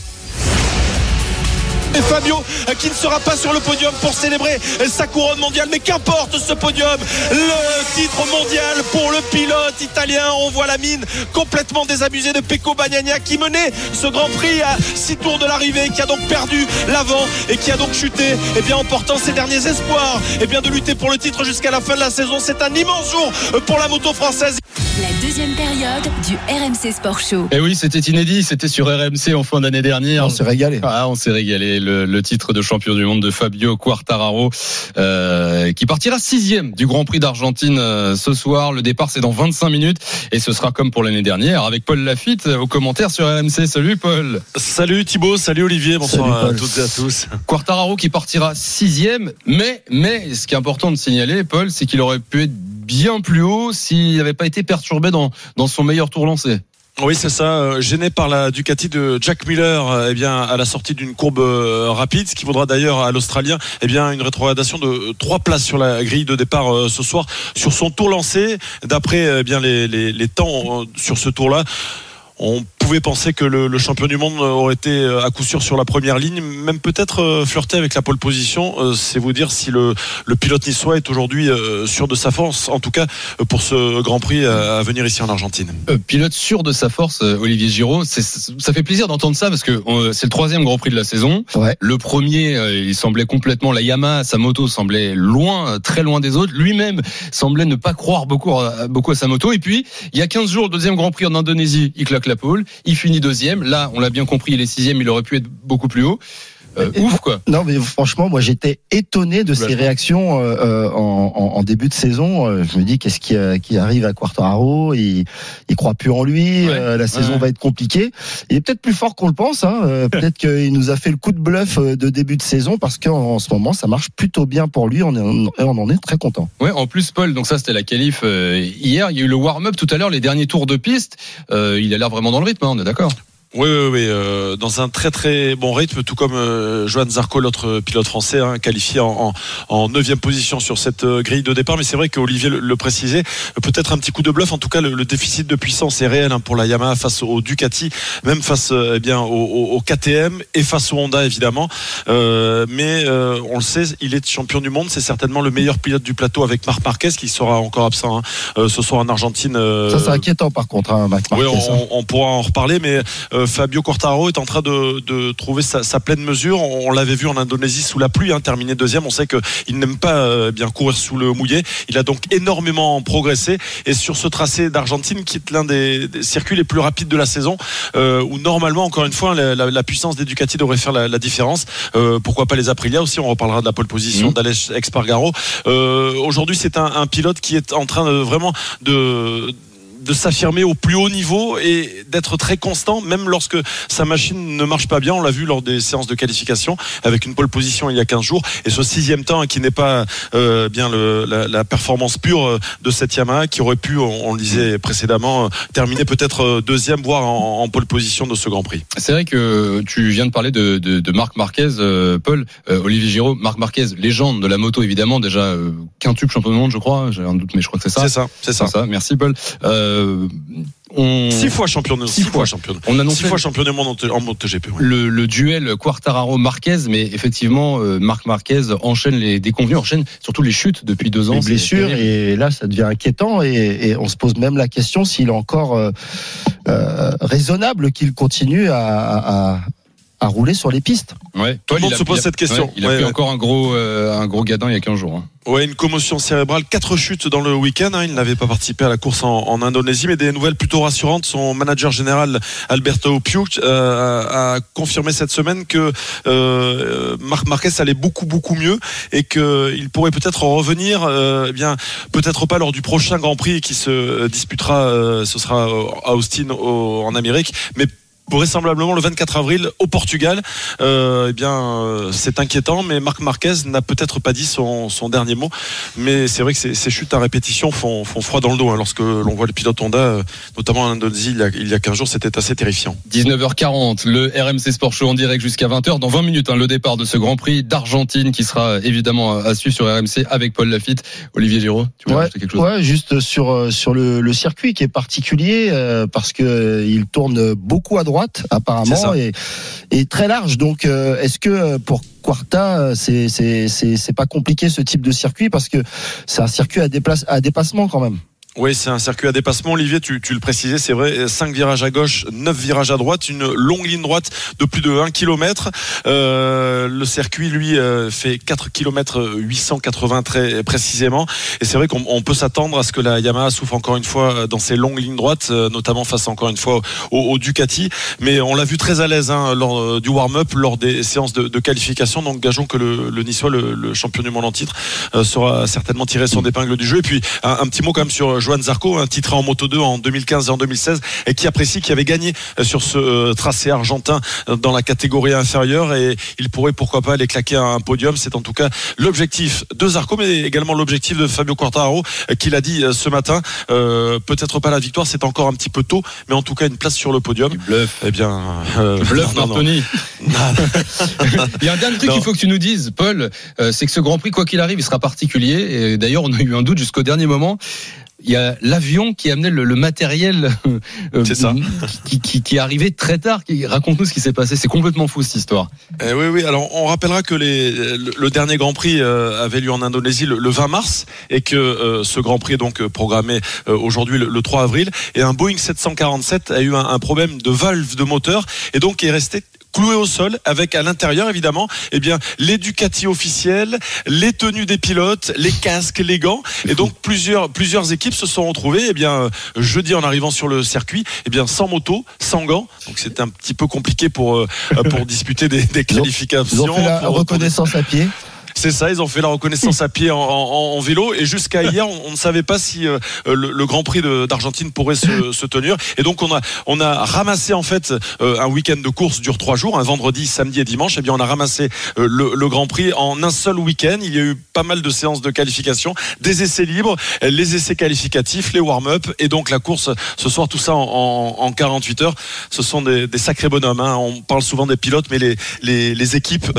K: Et Fabio qui ne sera pas sur le podium pour célébrer sa couronne mondiale. Mais qu'importe ce podium, le titre mondial pour le pilote italien. On voit la mine complètement désabusée de Pecco Bagnaia qui menait ce Grand Prix à 6 tours de l'arrivée, qui a donc perdu l'avant et qui a donc chuté eh bien, en portant ses derniers espoirs eh bien, de lutter pour le titre jusqu'à la fin de la saison. C'est un immense jour pour la moto française.
A: La deuxième période du RMC Sport Show.
C: Et oui, c'était inédit, c'était sur RMC en fin d'année dernière.
D: On s'est régalé.
C: Ah, on s'est régalé. Le, le titre de champion du monde de Fabio Quartararo, euh, qui partira sixième du Grand Prix d'Argentine euh, ce soir. Le départ, c'est dans 25 minutes. Et ce sera comme pour l'année dernière, avec Paul Lafitte euh, aux commentaires sur RMC. Salut Paul.
K: Salut Thibaut, salut Olivier, bonsoir
D: Salut,
K: à toutes et à tous.
C: Quartararo qui partira sixième. Mais, mais, ce qui est important de signaler, Paul, c'est qu'il aurait pu être bien plus haut s'il n'avait pas été perturbé dans, dans son meilleur tour lancé.
K: Oui, c'est ça. euh, Gêné par la Ducati de Jack Miller, euh, eh bien, à la sortie d'une courbe euh, rapide, ce qui vaudra d'ailleurs à l'Australien, eh bien, une rétrogradation de trois places sur la grille de départ ce soir sur son tour lancé. D'après eh bien les, les, les temps sur ce tour-là. On pouvait penser que le, le champion du monde aurait été euh, à coup sûr sur la première ligne, même peut-être euh, flirter avec la pole position. Euh, C'est vous dire si le, le pilote niçois est aujourd'hui sûr de sa force, en tout cas pour ce Grand Prix à venir ici en Argentine.
C: Euh, pilote sûr de sa force, Olivier Giraud. Ça fait plaisir d'entendre ça parce que c'est le troisième Grand Prix de la saison.
D: Ouais.
C: Le premier, il semblait complètement la Yamaha, sa moto semblait loin, très loin des autres. Lui-même semblait ne pas croire beaucoup à, beaucoup à sa moto. Et puis, il y a 15 jours, le deuxième Grand Prix en Indonésie, il claque la pole, il finit deuxième. Là, on l'a bien compris, il est sixième, il aurait pu être beaucoup plus haut. Euh, ouf quoi.
D: Non, mais franchement, moi j'étais étonné de ses réactions euh, euh, en, en- en début de saison. Euh, Je me dis qu'est-ce qui, euh, qui arrive à Quartararo? Il, il croit plus en lui.
C: Ouais.
D: euh, la saison
C: Ouais.
D: va être compliquée. Il est peut-être plus fort qu'on le pense. Hein. Peut-être qu'il nous a fait le coup de bluff de début de saison parce qu'en en ce moment ça marche plutôt bien pour lui. On, est, on en est très content.
C: Ouais, en plus Paul, donc ça c'était la qualif euh, hier. Il y a eu le warm-up tout à l'heure, les derniers tours de piste. Euh, il a l'air vraiment dans le rythme, hein, on est d'accord.
K: Oui, oui, oui, euh, dans un très très bon rythme, tout comme euh, Johan Zarco, l'autre pilote français, hein, qualifié en, en, en 9 position sur cette euh, grille de départ. Mais c'est vrai qu'Olivier le, le précisait, euh, peut-être un petit coup de bluff. En tout cas, le, le déficit de puissance est réel hein, pour la Yamaha face au Ducati, même face eh bien au, au- au KTM et face au Honda évidemment. Mais on le sait, il est champion du monde. C'est certainement le meilleur pilote du plateau avec Marc Marquez qui sera encore absent hein, ce soir en Argentine.
D: Ça c'est inquiétant par contre, Marc
K: oui,
D: Marquez, hein.
K: on, on pourra en reparler, mais Fabio Quartararo est en train de, de trouver sa, sa pleine mesure. On, on l'avait vu en Indonésie sous la pluie, hein, terminé deuxième. On sait qu'il n'aime pas euh, bien courir sous le mouillé. Il a donc énormément progressé. Et sur ce tracé d'Argentine, qui est l'un des, des circuits les plus rapides de la saison, euh, où normalement, encore une fois, la, la- la puissance des Ducati devrait faire la, la différence. Euh, pourquoi pas les Aprilia aussi? On reparlera de la pole position
C: Mhm.
K: d'Alex Espargaro. Euh, Aujourd'hui, c'est un, un pilote qui est en train de vraiment de de s'affirmer au plus haut niveau et d'être très constant, même lorsque sa machine ne marche pas bien. On l'a vu lors des séances de qualification avec une pole position il y a 15 jours. Et ce sixième temps qui n'est pas euh, bien le, la, la performance pure euh, de cette Yamaha qui aurait pu, on, on le disait précédemment, euh, terminer peut-être euh, deuxième, voire en, en pole position de ce Grand Prix.
C: C'est vrai que tu viens de parler de, de, de Marc Marquez, euh, Paul, euh, Olivier Giraud, Marc Marquez, légende de la moto évidemment, déjà quintuple champion du monde, je crois. J'ai un doute, mais je crois que c'est ça.
K: C'est ça, c'est ça.
C: Merci Paul. Euh, Euh, on...
K: Six fois champion de
C: Six
K: six fois
C: fois.
K: champion.
C: On annonçait
K: Six fois champion du monde en, en MotoGP. ouais.
C: le, le duel Quartararo-Marquez, mais effectivement, euh, Marc Marquez enchaîne les déconvenus, enchaîne surtout les chutes depuis deux ans.
D: les blessures et là ça devient inquiétant et, et on se pose même la question s'il est encore euh, euh, raisonnable qu'il continue à, à, à rouler sur les pistes.
C: Ouais.
K: Tout le monde se pose cette question.
C: ouais, il a
K: Ouais,
C: pris
K: ouais.
C: encore un gros, euh, un gros gadin il y a 15 jours. hein.
K: Ouais, une commotion cérébrale, quatre chutes dans le week-end. hein. Il n'avait pas participé à la course en, en Indonésie, mais des nouvelles plutôt rassurantes. Son manager général Alberto Piuk euh, a confirmé cette semaine que euh, Marc Marquez allait beaucoup beaucoup mieux et qu'il pourrait peut-être revenir. euh, eh bien, peut-être pas lors du prochain Grand Prix qui se disputera. euh, ce sera à Austin au- en Amérique, mais vraisemblablement le 24 avril au Portugal. Euh, eh bien, euh, c'est inquiétant, mais Marc Marquez n'a peut-être pas dit son, son dernier mot. Mais c'est vrai que ces, ces chutes à répétition font, font froid dans le dos. hein. Lorsque l'on voit le pilote Honda, euh, notamment en Indonésie, il y a, il y a 15 jours, c'était assez terrifiant.
C: 19h40, le RMC Sport Show en direct jusqu'à 20h. Dans 20 minutes, hein, le départ de ce Grand Prix d'Argentine qui sera euh, évidemment à suivre sur RMC avec Paul Lafitte. Olivier Giraud, tu veux
D: Ouais,
C: quelque chose?
D: Ouais, juste sur sur le, le circuit qui est particulier euh, parce que euh, il tourne beaucoup à droite Apparemment et, et très large. Donc euh, est-ce que euh, pour Quarta euh, c'est c'est c'est c'est pas compliqué ce type de circuit parce que c'est un circuit à déplace à dépassement quand même?
K: Oui, c'est un circuit à dépassement. Olivier, tu, tu le précisais, c'est vrai. 5 virages à gauche, 9 virages à droite, une longue ligne droite de plus de 1 km. Euh, le circuit, lui, euh, fait 4 km 880 très précisément. Et c'est vrai qu'on on peut s'attendre à ce que la Yamaha souffre encore une fois dans ces longues lignes droites, euh, notamment face encore une fois au, Ducati. Mais on l'a vu très à l'aise hein, lors euh, du warm-up, lors des séances de, de qualification. Donc gageons que le, le le, champion du monde en titre, euh, sera certainement tiré son épingle du jeu. Et puis un petit mot quand même sur Johan Zarco, un titré en Moto 2 en 2015 et en 2016, et qui apprécie, qui avait gagné euh, sur ce euh, tracé argentin euh, dans la catégorie inférieure. Et il pourrait pourquoi pas aller claquer un podium. C'est en tout cas l'objectif de Zarco, mais également l'objectif de Fabio Quartararo, qui l'a dit ce matin. Euh, Peut-être pas la victoire, c'est encore un petit peu tôt, mais en tout cas une place sur le podium.
C: Bluff.
K: Eh bien, euh,
C: Bluff,
K: non, non, non.
C: Martoni. Il y a un dernier truc qu'il faut que tu nous dises, Paul, euh, c'est que ce Grand Prix, quoi qu'il arrive, il sera particulier. Et d'ailleurs, on a eu un doute jusqu'au dernier moment. Il y a l'avion qui amenait le, le matériel euh,
K: C'est ça.
C: Qui, qui, qui est arrivé très tard. Raconte-nous ce qui s'est passé. C'est complètement fou cette histoire.
K: Eh oui, oui. Alors, on rappellera que les, le, le dernier Grand Prix euh, avait lieu en Indonésie le, le 20 mars et que euh, ce Grand Prix est donc euh, programmé euh, aujourd'hui le, le 3 avril. Et un Boeing 747 a eu un, un problème de valve de moteur et donc est resté cloué au sol avec à l'intérieur évidemment eh bien les Ducati officiels, les tenues des pilotes, les casques, les gants et donc plusieurs plusieurs équipes se sont retrouvées eh bien jeudi en arrivant sur le circuit eh bien sans moto, sans gants. Donc c'était un petit peu compliqué pour euh, pour disputer des, des qualifications.
D: Ils ont fait la reconnaissance à pied.
K: C'est ça, ils ont fait la reconnaissance à pied en, vélo et jusqu'à hier, on, ne savait pas si euh, le, Grand Prix d'Argentine pourrait se, tenir. Et donc on a on a ramassé en fait euh, un week-end de course dure trois jours, un vendredi, samedi et dimanche. Et bien on a ramassé euh, le, Grand Prix en un seul week-end. Il y a eu pas mal de séances de qualification, des essais libres, les essais qualificatifs, les warm-up et donc la course ce soir. Tout ça en, en- en 48 heures. Ce sont des, sacrés bonhommes. hein. On parle souvent des pilotes, mais les les, équipes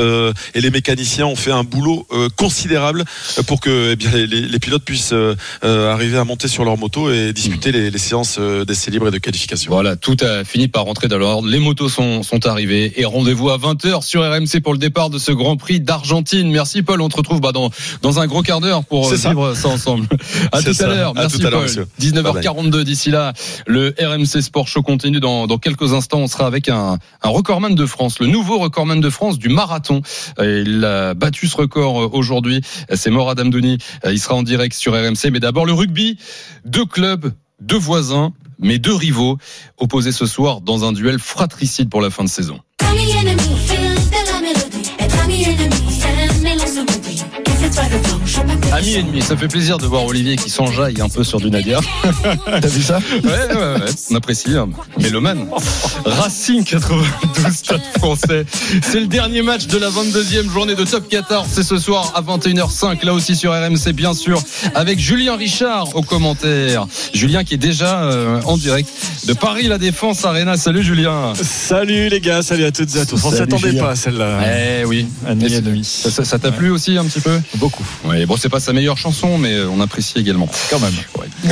K: et les mécaniciens ont fait un boulot euh, considérable pour que eh bien, les, les pilotes puissent euh, euh, arriver à monter sur leur moto et disputer les, les séances euh, d'essais libres et de qualification.
C: Voilà, tout a fini par rentrer dans l'ordre. Les motos sont, sont arrivées et rendez-vous à 20h sur RMC pour le départ de ce Grand Prix d'Argentine. Merci Paul, on te retrouve bah, dans, dans un gros quart d'heure pour euh,
K: ça.
C: vivre ça ensemble. À tout
K: ça.
C: à l'heure. Merci
K: à
C: Paul.
K: monsieur.
C: 19h42 d'ici là, le RMC Sport Show continue dans, dans quelques instants. On sera avec un, un recordman de France, le nouveau recordman de France du marathon. Euh, Il a battu ce record euh, aujourd'hui. C'est Morad Amdouni. Euh, Il sera en direct sur RMC. Mais d'abord le rugby. Deux clubs, deux voisins, mais deux rivaux opposés ce soir dans un duel fratricide pour la fin de saison.
L: Ami. Et cette fois de blanche, on m'appelle
C: Ami ennemi, ça fait plaisir de voir Olivier qui s'enjaille un peu sur du Nadia.
D: T'as vu ça
C: Ouais, ouais, ouais, on apprécie. hein. Mélomane. Racing 92. Stade français. C'est le dernier match de la 22e journée de Top 14. C'est ce soir à 21h05, là aussi sur RMC, bien sûr, avec Julien Richard au commentaire. Julien qui est déjà euh, en direct de Paris La Défense Arena. Salut Julien.
M: Salut les gars, salut à toutes et à tous. On s'attendait pas à celle-là.
C: Eh oui.
M: Et demi.
C: Ça t'a plu aussi un petit peu?
M: Beaucoup,
C: Oui, bon, c'est pas sa meilleure chanson, mais on apprécie également.
M: quand même.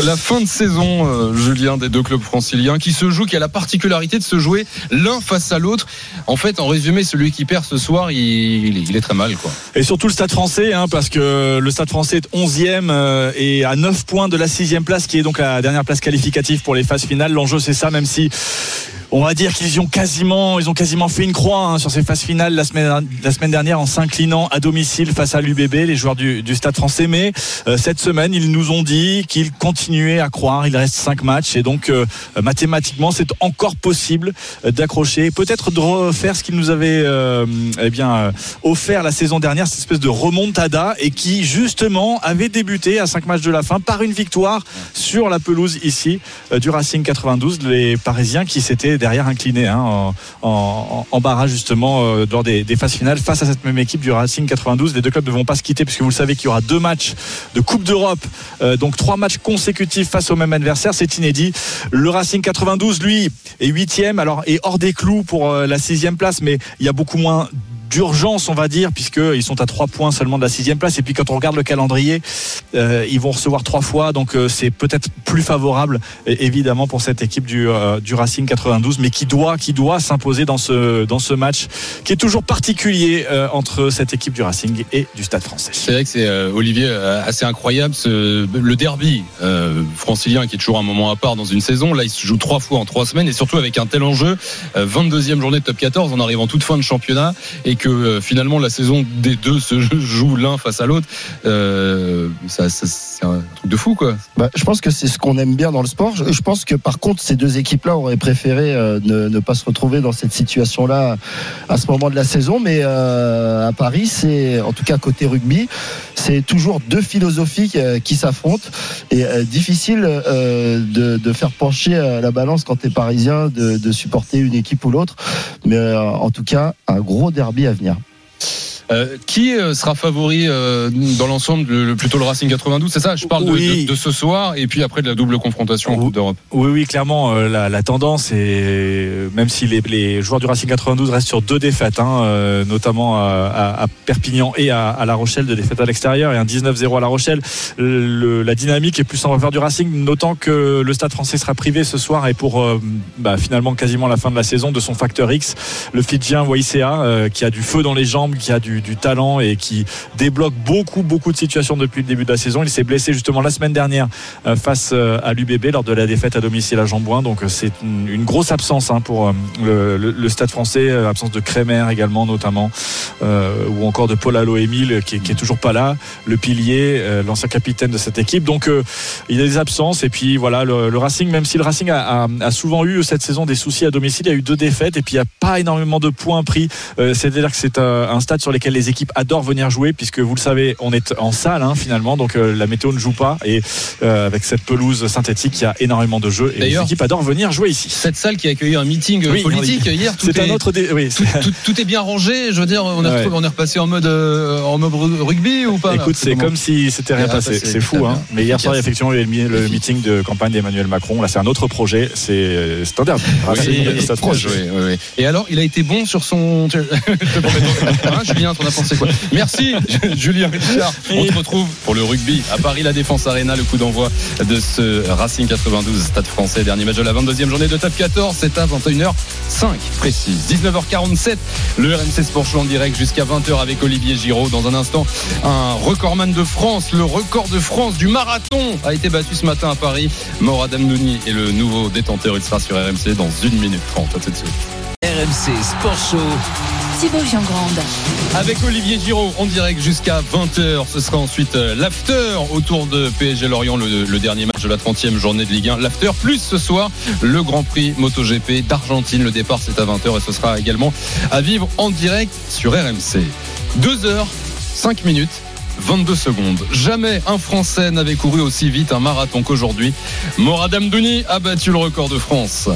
C: La fin de saison, euh, Julien, des deux clubs franciliens, qui se joue, qui a la particularité de se jouer l'un face à l'autre. En fait, en résumé, celui qui perd ce soir, il, il est- il est très mal, quoi.
M: Et surtout le Stade français, hein, parce que le Stade français est 11e euh, et à 9 points de la 6 place, qui est donc la dernière place qualificative pour les phases finales. L'enjeu, c'est ça, même si. On va dire qu'ils ont quasiment, ils ont quasiment fait une croix hein, sur ces phases finales la semaine, la semaine dernière en s'inclinant à domicile face à l'UBB, les joueurs du, Stade français. Mais euh, cette semaine, ils nous ont dit qu'ils continuaient à croire. Il reste 5 matchs et donc euh, mathématiquement, c'est encore possible euh, d'accrocher, peut-être de refaire ce qu'ils nous avaient euh, eh bien offert la saison dernière, cette espèce de remontada et qui justement avait débuté à 5 matchs de la fin par une victoire sur la pelouse ici du Racing 92, les Parisiens qui s'étaient derrière inclinés hein, en, en- barrage justement euh, lors des, des phases finales face à cette même équipe du Racing 92. Les deux clubs ne vont pas se quitter puisque vous le savez qu'il y aura deux matchs de Coupe d'Europe, euh, donc trois matchs consécutifs face au même adversaire, c'est inédit. Le Racing 92, lui, est huitième, alors est hors des clous pour euh, la sixième place, mais il y a beaucoup moins d'urgence, on va dire, puisqu'ils sont à trois points seulement de la sixième place. Et puis quand on regarde le calendrier, euh, ils vont recevoir trois fois, donc euh, c'est peut-être plus favorable, évidemment, pour cette équipe du, euh, Racing 92, mais qui doit, qui doit s'imposer dans ce, dans ce match, qui est toujours particulier entre cette équipe du Racing et du Stade français.
C: C'est vrai que c'est Olivier assez incroyable le derby francilien qui est toujours un moment à part dans une saison. Là, il se joue trois fois en trois semaines et surtout avec un tel enjeu. Euh, 22e journée de top 14 en arrivant toute fin de championnat et que euh, finalement la saison des deux se joue l'un face à l'autre. Euh, ça, c'est un truc de fou quoi.
D: Bah, je pense que c'est ce qu'on aime bien dans le sport. Je, pense que par contre, ces deux équipes-là auraient préféré euh, ne, pas se retrouver dans cette situation-là à ce moment de la saison. Mais à Paris, c'est en tout cas côté rugby, c'est toujours deux philosophies euh, qui s'affrontent et euh, difficile euh, de, faire pencher la balance quand tu es parisien de, supporter une équipe ou l'autre. Mais en tout cas, un gros derby à venir.
C: Euh, qui euh, sera favori euh, dans l'ensemble le, le- plutôt le Racing 92 C'est ça? Je parle de,
M: Oui.
C: de- de ce soir et puis après de la double confrontation en Coupe d'Europe.
M: Oui, oui, clairement, euh, la, la tendance est, même si les, les joueurs du Racing 92 restent sur deux défaites, hein, euh, notamment à, à- à Perpignan et à, à La Rochelle, de défaites à l'extérieur et un 19-0 à La Rochelle, le- la dynamique est plus en faveur du Racing, notant que le Stade français sera privé ce soir et pour euh, bah, finalement quasiment la fin de la saison de son facteur X, le Fidjien Waïsea, euh, qui a du feu dans les jambes, qui a du, du talent et qui débloque beaucoup, beaucoup de situations depuis le début de la saison. Il s'est blessé justement la semaine dernière euh, face euh, à l'UBB lors de la défaite à domicile à Jambouin. Donc euh, c'est une, grosse absence hein, pour le, Stade français, absence de Crémer également notamment, ou encore de Paul Allo Émile qui, qui est toujours pas là, le pilier, l'ancien capitaine de cette équipe. Donc il y a des absences et puis voilà le, Racing, même si le Racing a, souvent eu cette saison des soucis à domicile, il y a eu deux défaites et puis il n'y a pas énormément de points pris. C'est-à-dire que c'est euh, un stade sur les équipes adorent venir jouer puisque vous le savez, on est en salle hein, finalement, donc euh, la météo ne joue pas et euh, avec cette pelouse synthétique, il y a énormément de jeux et les équipes adorent venir jouer ici.
C: Cette salle qui a accueilli un meeting
M: Oui,
C: politique
M: oui.
C: hier, tout
M: C'est un
C: est-
M: autre dé- oui.
C: tout, tout- tout est bien rangé. Je veux dire, on, a
M: Ouais.
C: retrouvé- on est repassé en mode euh, en mode rugby ou pas
M: Écoute, c'est
C: comment
M: comme si c'était rien
C: Ah,
M: passé.
C: c'est
M: fou, hein. Mais hier soir, effectivement, il y a eu le, meeting de campagne d'Emmanuel Macron. Là, c'est un autre projet. C'est derby. Racing,
C: Oui, oui, oui. Et alors, il a été bon sur son. Je. Hein, Julien, t'en as pensé quoi Merci, Julien Richard. On se retrouve pour le rugby à Paris, la Défense Arena, le coup d'envoi de ce Racing 92 Stade français. Dernier match de la 22e journée de Top 14. C'est à 21h05 précise. 19h47, le RMC Sport Show en direct jusqu'à 20h avec Olivier Giraud. Dans un instant, un recordman de France, le record de France du marathon a été battu ce matin à Paris. Morad Amdouni est le nouveau détenteur. Il sera sur RMC dans 1 minute 30. À tout de suite.
B: RMC Sport Show.
A: Thibaut Giangrande.
C: Avec Olivier Giraud en direct jusqu'à 20h. Ce sera ensuite euh, l'after autour de PSG Lorient, le, le dernier match de la 30e journée de Ligue 1. L'after, plus ce soir, le Grand Prix MotoGP d'Argentine. Le départ, c'est à 20h et ce sera également à vivre en direct sur RMC. 2 heures, 5 minutes. 22 secondes. Jamais un Français n'avait couru aussi vite un marathon qu'aujourd'hui. Morad Amdouni a battu le record de France.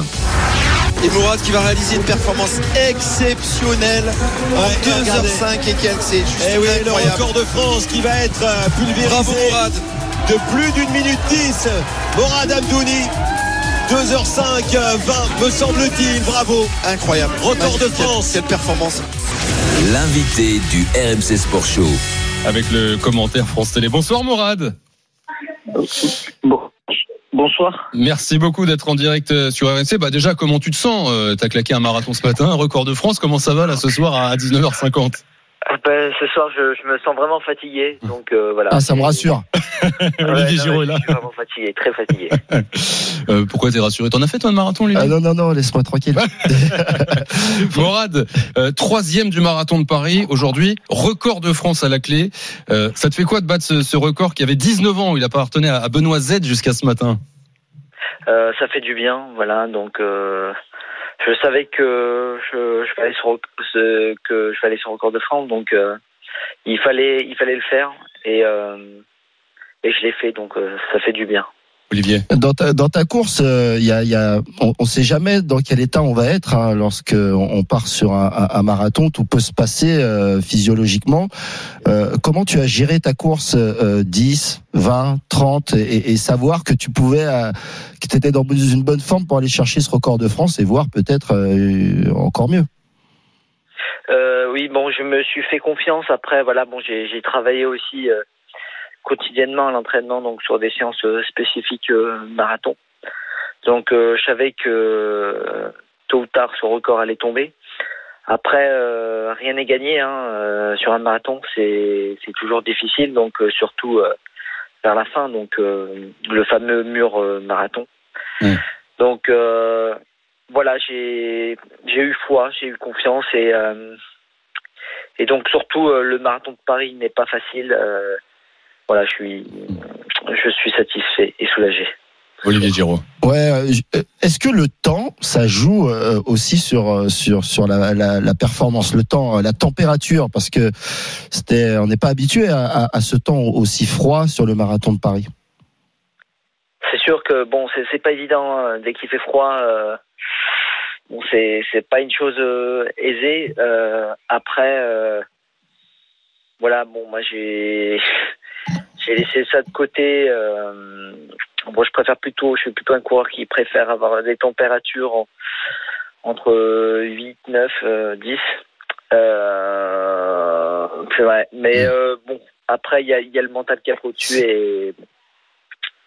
N: Et Mourad qui va réaliser une performance exceptionnelle en
O: Ouais,
N: 2h05 et quelques. C'est juste
O: Eh oui, le
N: incroyable.
O: record de France qui va être euh, pulvérisé
N: Bravo Mourad.
O: de plus d'une minute 10. Morad Amdouni, 2h05, euh, 20, me semble-t-il. Bravo.
N: Incroyable.
O: Record de
N: Magnifique.
O: France.
N: Quelle performance.
B: L'invité du RMC Sport Show.
C: Avec le commentaire France Télé. Bonsoir Morad.
P: Bonsoir.
C: Merci beaucoup d'être en direct euh, sur RMC. Bah déjà, comment tu te sens Euh, T'as claqué un marathon ce matin, un record de France. Comment ça va là ce soir à 19h50
P: Ah ben, ce soir, je, je me sens vraiment fatigué, donc euh, voilà.
D: Ah, ça me rassure.
P: Ouais,
C: Olivier
P: non,
C: Giraud
P: mais
C: est là.
P: Je suis vraiment fatigué, très fatigué.
C: Euh, Pourquoi t'es rassuré? T'en as fait toi un marathon, Olivier
D: Ah non, non, non, laisse-moi tranquille.
C: Morad, euh, troisième du marathon de Paris aujourd'hui, record de France à la clé. Euh, ça te fait quoi de battre ce, ce record qui avait 19 ans? Il appartenait à, à Benoît Z jusqu'à ce matin.
P: Euh, ça fait du bien, voilà. Donc, euh, je savais que je, je vais sur que je vais aller sur record de France, donc euh, il fallait, il fallait le faire et euh, et je l'ai fait, donc euh, ça fait du bien.
C: Olivier.
D: Dans ta, dans ta course, euh, il y a, il y a, on ne sait jamais dans quel état on va être hein, lorsque on part sur un, un- un marathon. Tout peut se passer euh, physiologiquement. Euh, comment tu as géré ta course euh, 10, 20, 30 et, et savoir que tu pouvais, euh, que tu étais dans une bonne forme pour aller chercher ce record de France et voir peut-être euh, encore mieux?
P: Euh, oui, bon, je me suis fait confiance. Après, voilà, bon, j'ai j'ai travaillé aussi euh, quotidiennement à l'entraînement, donc sur des séances euh, spécifiques euh, marathon. Donc, euh, je savais que tôt ou tard, ce record allait tomber. Après, euh, rien n'est gagné hein, euh, sur un marathon. C'est toujours difficile, donc euh, surtout vers la fin, donc le fameux mur marathon. Donc euh, voilà, j'ai eu foi, j'ai eu confiance et et donc surtout le marathon de Paris n'est pas facile. Voilà, je suis je suis satisfait et soulagé.
C: Olivier Giraud.
D: Ouais. euh, euh, Est-ce que le temps, ça joue euh, aussi sur sur sur la, la, la performance, le temps, la température, parce que c'était, on n'est pas habitué à, à, à ce temps aussi froid sur le marathon de Paris.
P: C'est sûr que bon, c'est c'est pas évident hein, dès qu'il fait froid. euh, bon, c'est c'est pas une chose euh, aisée. Euh, après, euh, voilà, bon, moi j'ai j'ai laissé ça de côté. Euh, bon, je préfère plutôt, je suis plutôt un coureur qui préfère avoir des températures en- entre 8, 9, euh, 10. Euh, c'est vrai. Mais euh, bon, après, il y a, il y a le mental qui a au-dessus et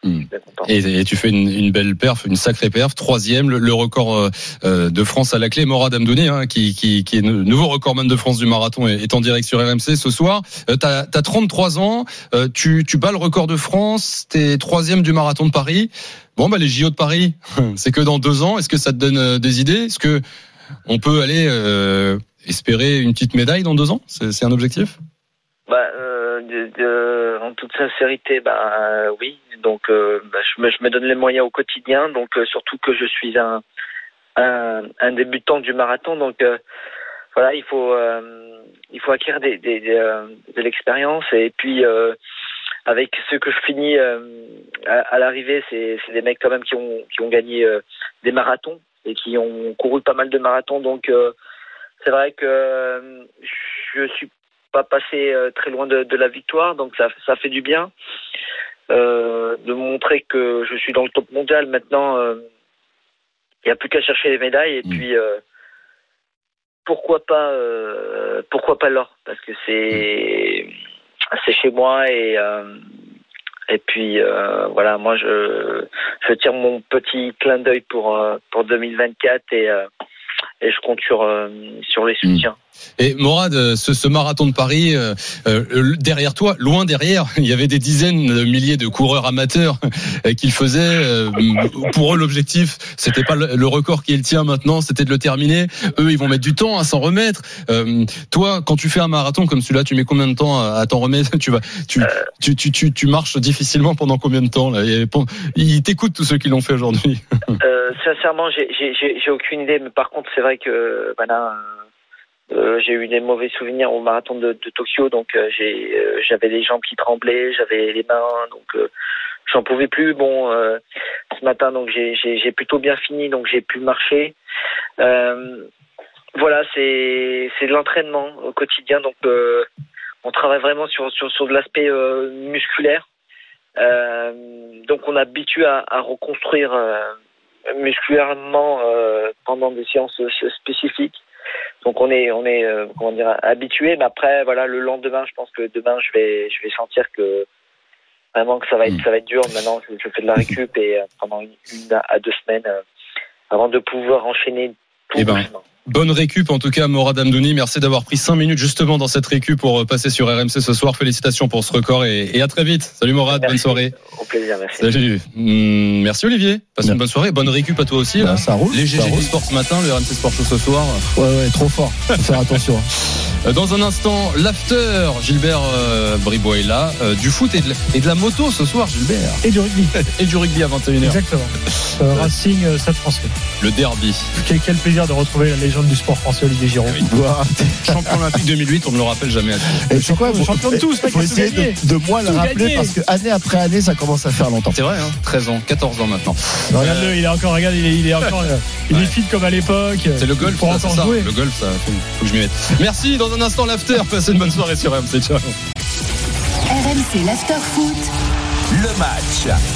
C: Et, et tu fais une, une belle perf, une sacrée perf, troisième, le, le record euh, euh, de France à la clé. Morad Amdouni, hein, qui, qui, qui est le nouveau recordman de France du marathon, est, est en direct sur RMC ce soir. Euh, t'as as 33 ans, euh, tu, tu bats le record de France, t'es troisième du marathon de Paris. Bon, bah les JO de Paris, c'est que dans deux ans. Est-ce que ça te donne des idées? Est-ce que on peut aller espérer une petite médaille dans deux ans? C'est c'est un objectif?
P: Bah, euh, en toute sincérité, bah euh, oui. Donc, euh, bah, je, me, donne les moyens au quotidien. Donc, euh, surtout que je suis un, débutant du marathon. Donc, voilà, il faut acquérir de l'expérience. Et puis, avec ceux que je finis à, l'arrivée, c'est des mecs quand même qui ont gagné des marathons et qui ont couru pas mal de marathons. Donc, c'est vrai que je suis pas passé euh, très loin de, de la victoire, donc ça, ça fait du bien euh, de montrer que je suis dans le top mondial. Maintenant, euh, il n'y a plus qu'à chercher les médailles et puis euh, pourquoi pas, euh, pourquoi pas l'or parce que c'est c'est chez moi et euh, et puis euh, voilà, moi je je tire mon petit clin d'œil pour euh, pour 2024 et euh, et je compte sur euh, sur les soutiens.
C: Et Morad, euh, ce, ce marathon de Paris, euh, euh, derrière toi, loin derrière, il y avait des dizaines de milliers de coureurs amateurs euh, qui le faisaient. euh, Pour eux, l'objectif, c'était pas le le record qui est le tien maintenant, c'était de le terminer. Eux, ils vont mettre du temps à s'en remettre. Euh, toi, quand tu fais un marathon comme celui-là, tu mets combien de temps à à t'en remettre? Tu vas, tu, tu, tu, tu, tu marches difficilement pendant combien de temps là? Ils t'écoutent tous ceux qui l'ont fait aujourd'hui.
P: Euh, sincèrement, j'ai aucune idée, mais par contre, c'est vrai que voilà, euh, j'ai eu des mauvais souvenirs au marathon de, Tokyo, donc euh, j'ai, euh, j'avais les jambes qui tremblaient, j'avais les mains, donc euh, j'en pouvais plus. Bon, euh, ce matin, donc j'ai plutôt bien fini, donc j'ai pu marcher. Euh, voilà, c'est de l'entraînement au quotidien, donc euh, on travaille vraiment sur sur sur de l'aspect euh, musculaire. Euh, donc on est à, reconstruire euh, musculairement euh, pendant des séances spécifiques. Donc on est on est euh, comment dire habitué, mais après voilà le lendemain, je pense que demain je vais je vais sentir que vraiment que ça va être ça va être dur. Maintenant je, je fais de la récup et euh, pendant une, une à deux semaines euh, avant de pouvoir enchaîner tout
C: Eh ben,
P: doucement.
C: Bonne récup en tout cas Morad Amdouni, merci d'avoir pris 5 minutes justement dans cette récup pour euh, passer sur RMC ce soir. Félicitations pour ce record et, et à très vite. Salut Morad, bonne soirée.
P: Au plaisir, merci.
C: Salut. Hum, merci Olivier. Passe une bonne soirée. Bonne récup à toi aussi.
D: Bah, ça roule,
C: Les GG
D: roule.
C: sport ce matin, le RMC Sport Show ce soir.
D: Ouais, ouais, trop fort. Faut faire attention.
C: Euh, Dans un instant, l'after. Gilbert euh, Bribois est là. Euh, du foot et de, la, et de la moto ce soir, Gilbert.
Q: Et du rugby.
C: Et du rugby à 21h.
Q: Exactement. Euh, Racing, euh, Stade français.
C: Le derby.
Q: Quel, quel plaisir de retrouver la légende du sport français, Olivier Giroud.
C: Champion olympique 2008, on ne le rappelle jamais assez.
D: Et c'est quoi vous-
Q: champion de tous,
D: faut essayer de, moins le rappeler
Q: gagné.
D: parce que année après année, ça commence à faire longtemps.
C: C'est vrai, hein 13 ans, 14 ans maintenant.
Q: Regarde-le, il est encore, regarde, il est, il est encore, euh, il est fit comme à l'époque.
C: C'est le golf,
Q: Pour
C: ça, ça.
Q: jouer.
C: Le golf, ça, faut, faut que je m'y mette. Merci. Dans un instant, l'after. Passez une bonne soirée sur RMC. Ciao.
A: RMC l'after foot.
B: Le match.